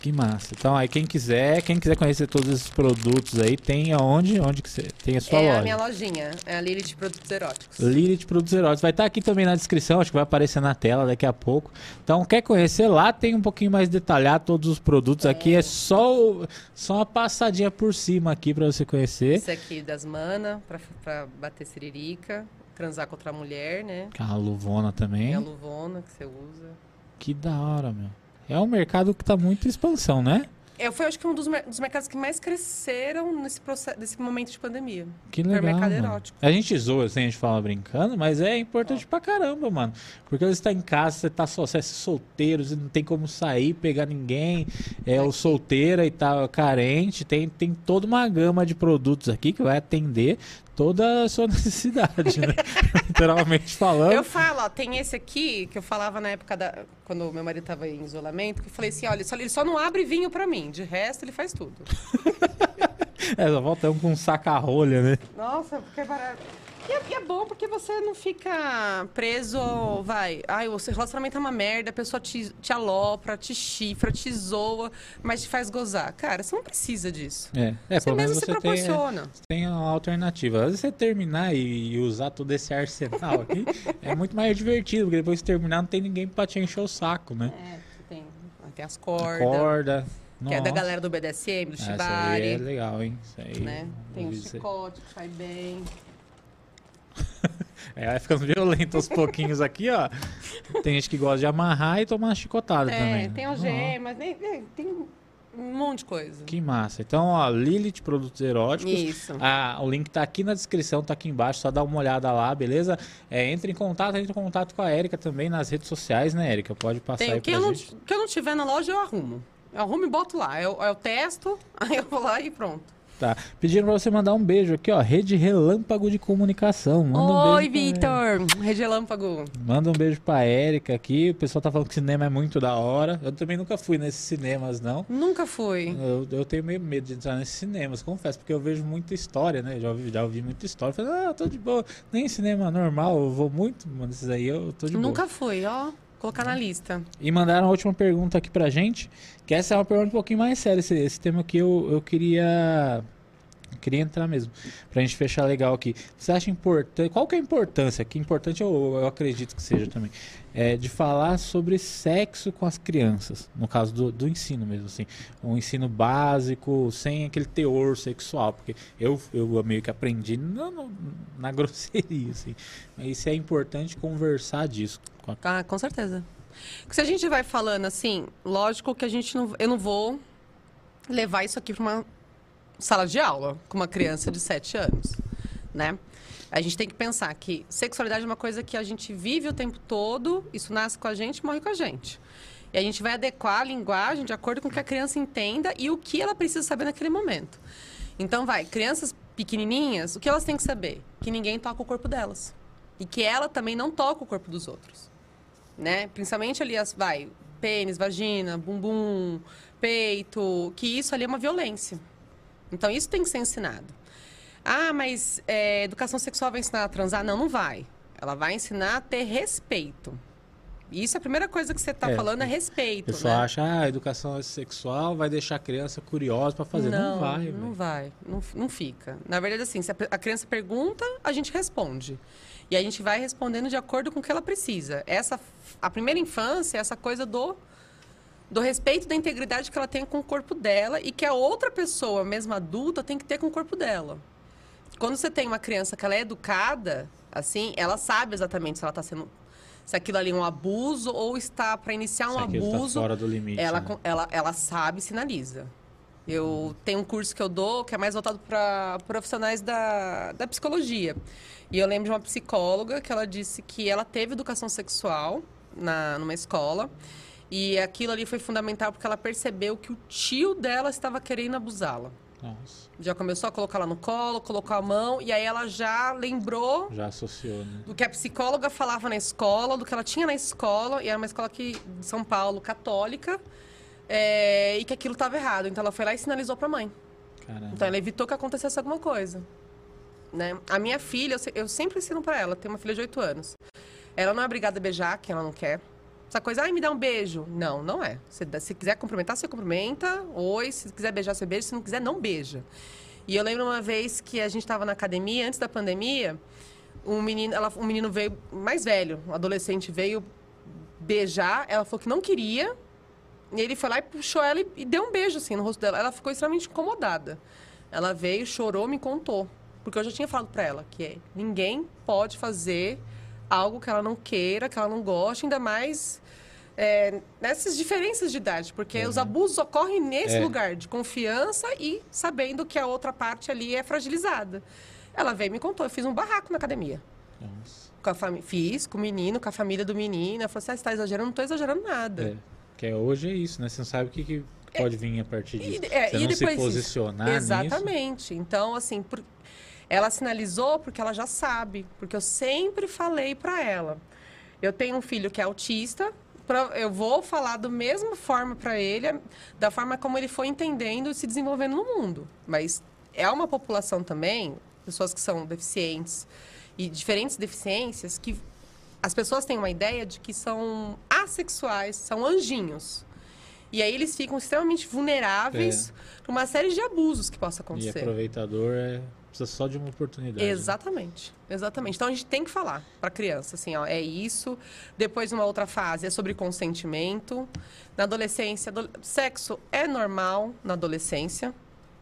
Que massa. Então aí quem quiser, quem quiser conhecer todos esses produtos aí, tem aonde? Onde que você tem a sua é loja? a minha lojinha, é a Lilith Produtos Eróticos. Lilith Produtos Eróticos. Vai estar aqui também na descrição, acho que vai aparecer na tela daqui a pouco. Então, quer conhecer lá, tem um pouquinho mais detalhado todos os produtos. Aqui é só, o- só uma passadinha por cima aqui para você conhecer. Esse aqui das mana, pra, pra bater siririca, transar com outra mulher, né? Com a luvona Tem também. a luvona que você usa. Que da hora, meu. É um mercado que tá muito em expansão, né? Eu foi, acho que, um dos, dos mercados que mais cresceram nesse, processo, nesse momento de pandemia. Que Foi legal. mercado mano. erótico. A gente zoa, assim, a gente fala brincando, mas é importante pra caramba, mano. Porque você tá em casa, você tá só, você é solteiro, você não tem como sair, pegar ninguém, é o solteira e tá carente, tem, tem toda uma gama de produtos aqui que vai atender toda a sua necessidade, né? Literalmente falando. Eu falo, ó, tem esse aqui que eu falava na época da. Quando meu marido tava em isolamento, que eu falei assim: olha, só- ele só não abre vinho pra mim, de resto ele faz tudo. É, só voltamos com um saca-rolha, né? Nossa, porque é barato. E é, e é bom porque você não fica preso, vai. Ai, o seu relacionamento é uma merda, a pessoa te, te alopra, te chifra, te zoa, mas te faz gozar. Cara, você não precisa disso. É, é Você mesmo se você tem, proporciona. tem uma alternativa. Às vezes você terminar e, e usar todo esse arsenal aqui é muito mais divertido, porque depois que terminar não tem ninguém pra te encher o saco, né? É, você tem, tem as cordas, Corda. que é da Nossa. galera do BDSM, do Essa aí Shibari. é legal, hein? Isso aí. né? Tem o dizer. chicote que sai bem. É, vai ficando violento aos pouquinhos aqui, ó. Tem gente que gosta de amarrar e tomar uma chicotada É, também. tem Ó, algemas, tem, tem- tem um monte de coisa. Que massa. Então, ó, Lilith Produtos Eróticos. Isso. Ah, o link tá aqui na descrição, tá aqui embaixo, só dá uma olhada lá, beleza? É, entre em contato, entre em contato com a Erika também nas redes sociais, né, Erika? Pode passar Tem, aí pra eu, não, gente. o que eu não tiver na loja, eu arrumo. Eu arrumo e boto lá. Eu, eu testo, aí eu vou lá e pronto. Tá. Pedindo pra você mandar um beijo aqui, ó. Rede Relâmpago de Comunicação. Manda um Oi, pra- Vitor! Regelâmpago. Manda um beijo pra Erika aqui. O pessoal tá falando que cinema é muito da hora. Eu também nunca fui nesses cinemas, não. Nunca fui. Eu, eu tenho meio medo de entrar nesses cinemas, confesso, porque eu vejo muita história, né? Já ouvi, já ouvi muita história. Falei, ah, tô de boa. Nem cinema normal, eu vou muito, mano. Esses aí eu tô de boa. Nunca fui, ó. Colocar na lista. E mandaram a última pergunta aqui pra gente, que essa é uma pergunta um pouquinho mais séria. Esse, esse tema aqui eu, eu queria. queria entrar mesmo, pra gente fechar legal aqui. Você acha importante. Qual que é a importância? Que importante eu, eu acredito que seja também. É de falar sobre sexo com as crianças. No caso do, do ensino mesmo, assim. Um ensino básico, sem aquele teor sexual. Porque eu, eu meio que aprendi na- na grosseria, assim. Mas isso é importante conversar disso. com a Ah, com certeza. Se a gente vai falando assim, lógico que a gente não. Eu não vou levar isso aqui para uma sala de aula com uma criança de 7 anos, né? A gente tem que pensar que sexualidade é uma coisa que a gente vive o tempo todo, isso nasce com a gente morre com a gente. E a gente vai adequar a linguagem de acordo com o que a criança entenda e o que ela precisa saber naquele momento. Então, vai, crianças pequenininhas, o que elas têm que saber? Que ninguém toca o corpo delas. E que ela também não toca o corpo dos outros né? Principalmente ali, as, vai, pênis, vagina, bumbum, peito, que isso ali é uma violência. Então isso tem que ser ensinado. Ah, mas é, educação sexual vai ensinar a transar? Não, não vai. Ela vai ensinar a ter respeito. Isso é a primeira coisa que você está É, falando é respeito. O pessoal né? acha, ah, a educação sexual vai deixar a criança curiosa pra fazer. Não, vai, não velho. vai, não, não fica. Na verdade, assim, se a, a criança pergunta, a gente responde. E a gente vai respondendo de acordo com o que ela precisa. Essa, a primeira infância é essa coisa do, do respeito da integridade que ela tem com o corpo dela e que a outra pessoa, mesmo adulta, tem que ter com o corpo dela. Quando você tem uma criança que ela é educada, assim, ela sabe exatamente se ela está sendo. Se aquilo ali é um abuso ou está para iniciar um tá abuso fora do limite. ela, né? ela, ela sabe e sinaliza. Eu tenho um curso que eu dou que é mais voltado para profissionais da, da psicologia. E eu lembro de uma psicóloga que ela disse que ela teve educação sexual na, numa escola. E aquilo ali foi fundamental porque ela percebeu que o tio dela estava querendo abusá-la. Nossa, Já começou a colocar ela no colo, colocou a mão, e aí ela já lembrou já associou, né? do que a psicóloga falava na escola, do que ela tinha na escola, e era uma escola aqui de São Paulo, católica, é, e que aquilo estava errado. Então ela foi lá e sinalizou para a mãe. Caramba. Então ela evitou que acontecesse alguma coisa. Né? A minha filha, eu, eu sempre ensino para ela, tem uma filha de 8 anos. Ela não é obrigada a beijar, que ela não quer. Essa coisa, ai, me dá um beijo. Não, não é. Se, se quiser cumprimentar, você cumprimenta. Oi, se quiser beijar, você beija. Se não quiser, não beija. E eu lembro uma vez que a gente estava na academia, antes da pandemia, um menino, ela, um menino veio mais velho, um adolescente veio beijar. Ela falou que não queria. E ele foi lá e puxou ela e, e deu um beijo assim no rosto dela. Ela ficou extremamente incomodada. Ela veio, chorou, me contou. Porque eu já tinha falado pra ela que ninguém pode fazer algo que ela não queira, que ela não goste, ainda mais é, nessas diferenças de idade. Porque os abusos ocorrem nesse É. lugar de confiança e sabendo que a outra parte ali é fragilizada. Ela veio e me contou. Eu fiz um barraco na academia. Nossa. Com a fami- Fiz com o menino, com a família do menino. Ela falou assim: ah, você tá exagerando? Não tô exagerando nada. É. Que é, hoje é isso, né? Você não sabe o que, que pode vir a partir disso. É, você e não se posicionar nisso. Exatamente. Então, assim, por- ela sinalizou porque ela já sabe. Porque eu sempre falei pra ela. Eu tenho um filho que é autista. Eu vou falar da mesma forma pra ele, da forma como ele foi entendendo e se desenvolvendo no mundo. Mas é uma população também, pessoas que são deficientes e diferentes deficiências, que as pessoas têm uma ideia de que são assexuais, são anjinhos. E aí eles ficam extremamente vulneráveis para uma série de abusos que possa É. E acontecer. aproveitador é, precisa só de uma oportunidade. né? Exatamente, exatamente. Então a gente tem que falar para a criança assim, ó, é isso. Depois uma outra fase é sobre consentimento. Na adolescência, ado- sexo é normal na adolescência.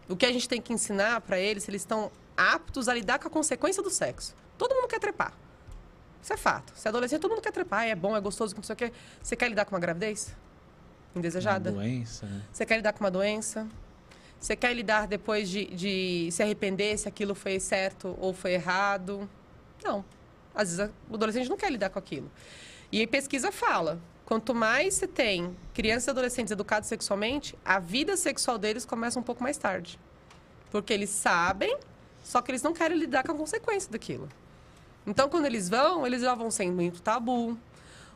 O que a gente tem que ensinar para eles, eles estão aptos a lidar com a consequência do sexo. Todo mundo quer trepar. Isso é fato. Se é adolescente, todo mundo quer trepar, é bom, é gostoso, não sei o quê. Você quer lidar com uma gravidez? Indesejada? Uma doença, né? Você quer lidar com uma doença? Você quer lidar depois de, de se arrepender se aquilo foi certo ou foi errado? Não. Às vezes o adolescente não quer lidar com aquilo. E a pesquisa fala: quanto mais você tem crianças e adolescentes educados sexualmente, a vida sexual deles começa um pouco mais tarde. Porque eles sabem, só que eles não querem lidar com a consequência daquilo. Então, quando eles vão, eles já vão sendo muito tabu,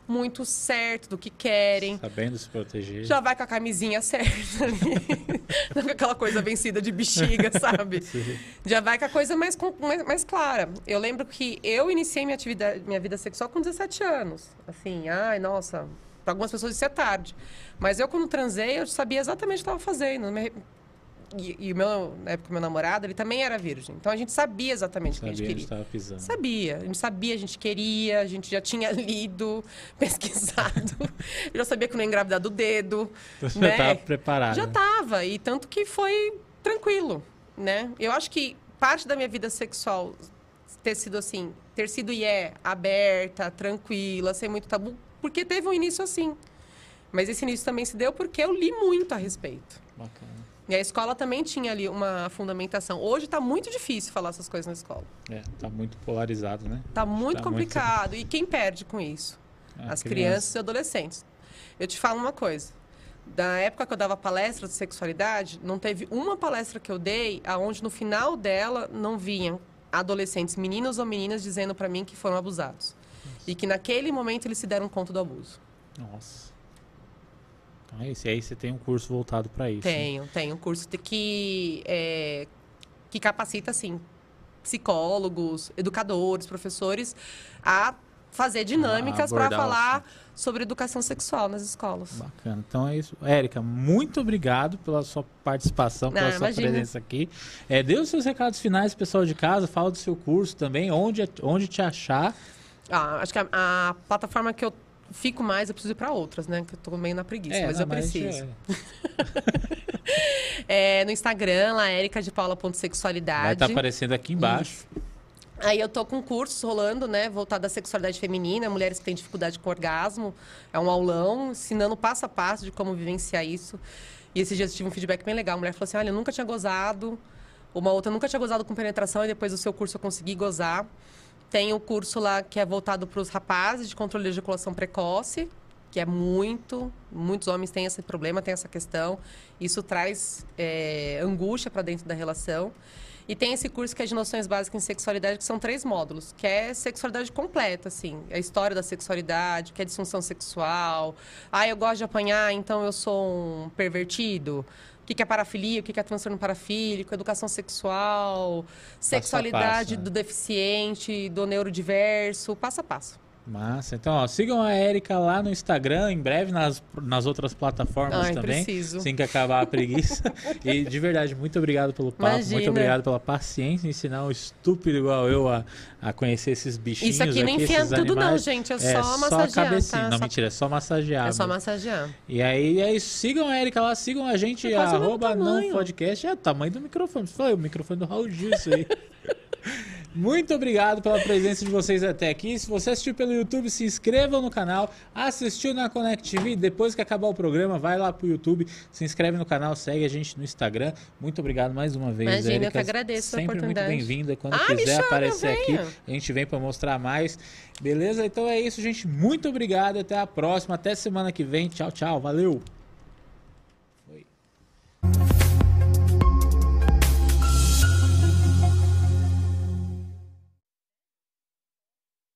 muito certo do que querem. Sabendo se proteger. Já vai com a camisinha certa ali. Não com aquela coisa vencida de bexiga, sabe? Sim. Já vai com a coisa mais, mais, mais clara. Eu lembro que eu iniciei minha, atividade, minha vida sexual com 17 anos. Assim, ai, nossa, para algumas pessoas isso é tarde. Mas eu, quando transei, eu sabia exatamente o que estava fazendo. E, e o meu, na época, meu namorado, ele também era virgem. Então a gente sabia exatamente o que a gente queria. estava pisando. Sabia, a gente sabia, a gente queria, a gente já tinha lido, pesquisado, já sabia que não ia engravidar do dedo, Você né? estava preparado. Já tava, e tanto que foi tranquilo, né? Eu acho que parte da minha vida sexual ter sido assim, ter sido e é aberta, tranquila, sem muito tabu, porque teve um início assim. Mas esse início também se deu porque eu li muito a respeito. Bacana. E a escola também tinha ali uma fundamentação. Hoje está muito difícil falar essas coisas na escola. É, tá muito polarizado, né? Tá muito Tá complicado. E quem perde com isso? A As criança. crianças e adolescentes. Eu te falo uma coisa. Da época que eu dava palestra de sexualidade, não teve uma palestra que eu dei aonde no final dela não vinham adolescentes, meninos ou meninas, dizendo para mim que foram abusados. E que naquele momento eles se deram conta do abuso. Nossa. Então é isso. E aí você tem um curso voltado para isso. né? Tenho, tenho um curso que, é, que capacita, assim, psicólogos, educadores, professores a fazer dinâmicas para abordar o falar sobre educação sexual nas escolas. Bacana. Então é isso. Érica, muito obrigado pela sua participação, pela Ah, sua imagina. presença aqui. É, dê os seus recados finais, pessoal de casa. Fala do seu curso também, onde, onde te achar. Ah, acho que a, a plataforma que eu fico mais, eu preciso ir para outras, né? Que eu tô meio na preguiça, mas não, eu preciso. é, É, no Instagram, lá, Erika de vai Paula.sexualidade. estar aparecendo aqui embaixo. Aí eu tô com cursos rolando, né, voltado à sexualidade feminina, mulheres que têm dificuldade com orgasmo. É um aulão ensinando passo a passo de como vivenciar isso. E esses dias eu tive um feedback bem legal. A mulher falou assim: "Olha, eu nunca tinha gozado". Uma outra nunca tinha gozado com penetração e depois do seu curso eu consegui gozar. Tem o curso lá que é voltado para os rapazes de controle de ejaculação precoce, que é muito, muitos homens têm esse problema, têm essa questão. Isso traz é, angústia para dentro da relação. E tem esse curso que é de noções básicas em sexualidade, que são três módulos, que é sexualidade completa, assim. A história da sexualidade, que é disfunção sexual. Ah, eu gosto de apanhar, então eu sou um pervertido. O que que é parafilia, o que que é transtorno parafílico, educação sexual, sexualidade passo, né? do deficiente, do neurodiverso, passo a passo. Massa. Então, ó, sigam a Érica lá no Instagram, em breve nas, nas outras plataformas Ai, também. preciso. Assim que acabar a preguiça. e de verdade, muito obrigado pelo papo, muito Imagina. obrigado pela paciência ensinar um estúpido igual eu a, a conhecer esses bichinhos. Isso aqui não aqui, enfia tudo não, gente, é, É só só a massagear, cabecinha. tá? Não, Só- mentira, é só massagear. É só massagear. E aí é isso. Sigam a Erika lá, sigam a gente, É arroba não podcast. É o tamanho do microfone. Foi o microfone do Raul Gil, isso aí. Muito obrigado pela presença de vocês até aqui. Se você assistiu pelo YouTube, se inscreva no canal. Assistiu na Connect TV, depois que acabar o programa, vai lá pro YouTube, se inscreve no canal, segue a gente no Instagram. Muito obrigado mais uma vez, Imagina, Erika. eu que agradeço Sempre a oportunidade. muito bem-vinda. Quando ah, quiser chama, aparecer aqui, a gente vem para mostrar mais. Beleza? Então é isso, gente. Muito obrigado. Até a próxima. Até semana que vem. Tchau, tchau. Valeu. Foi.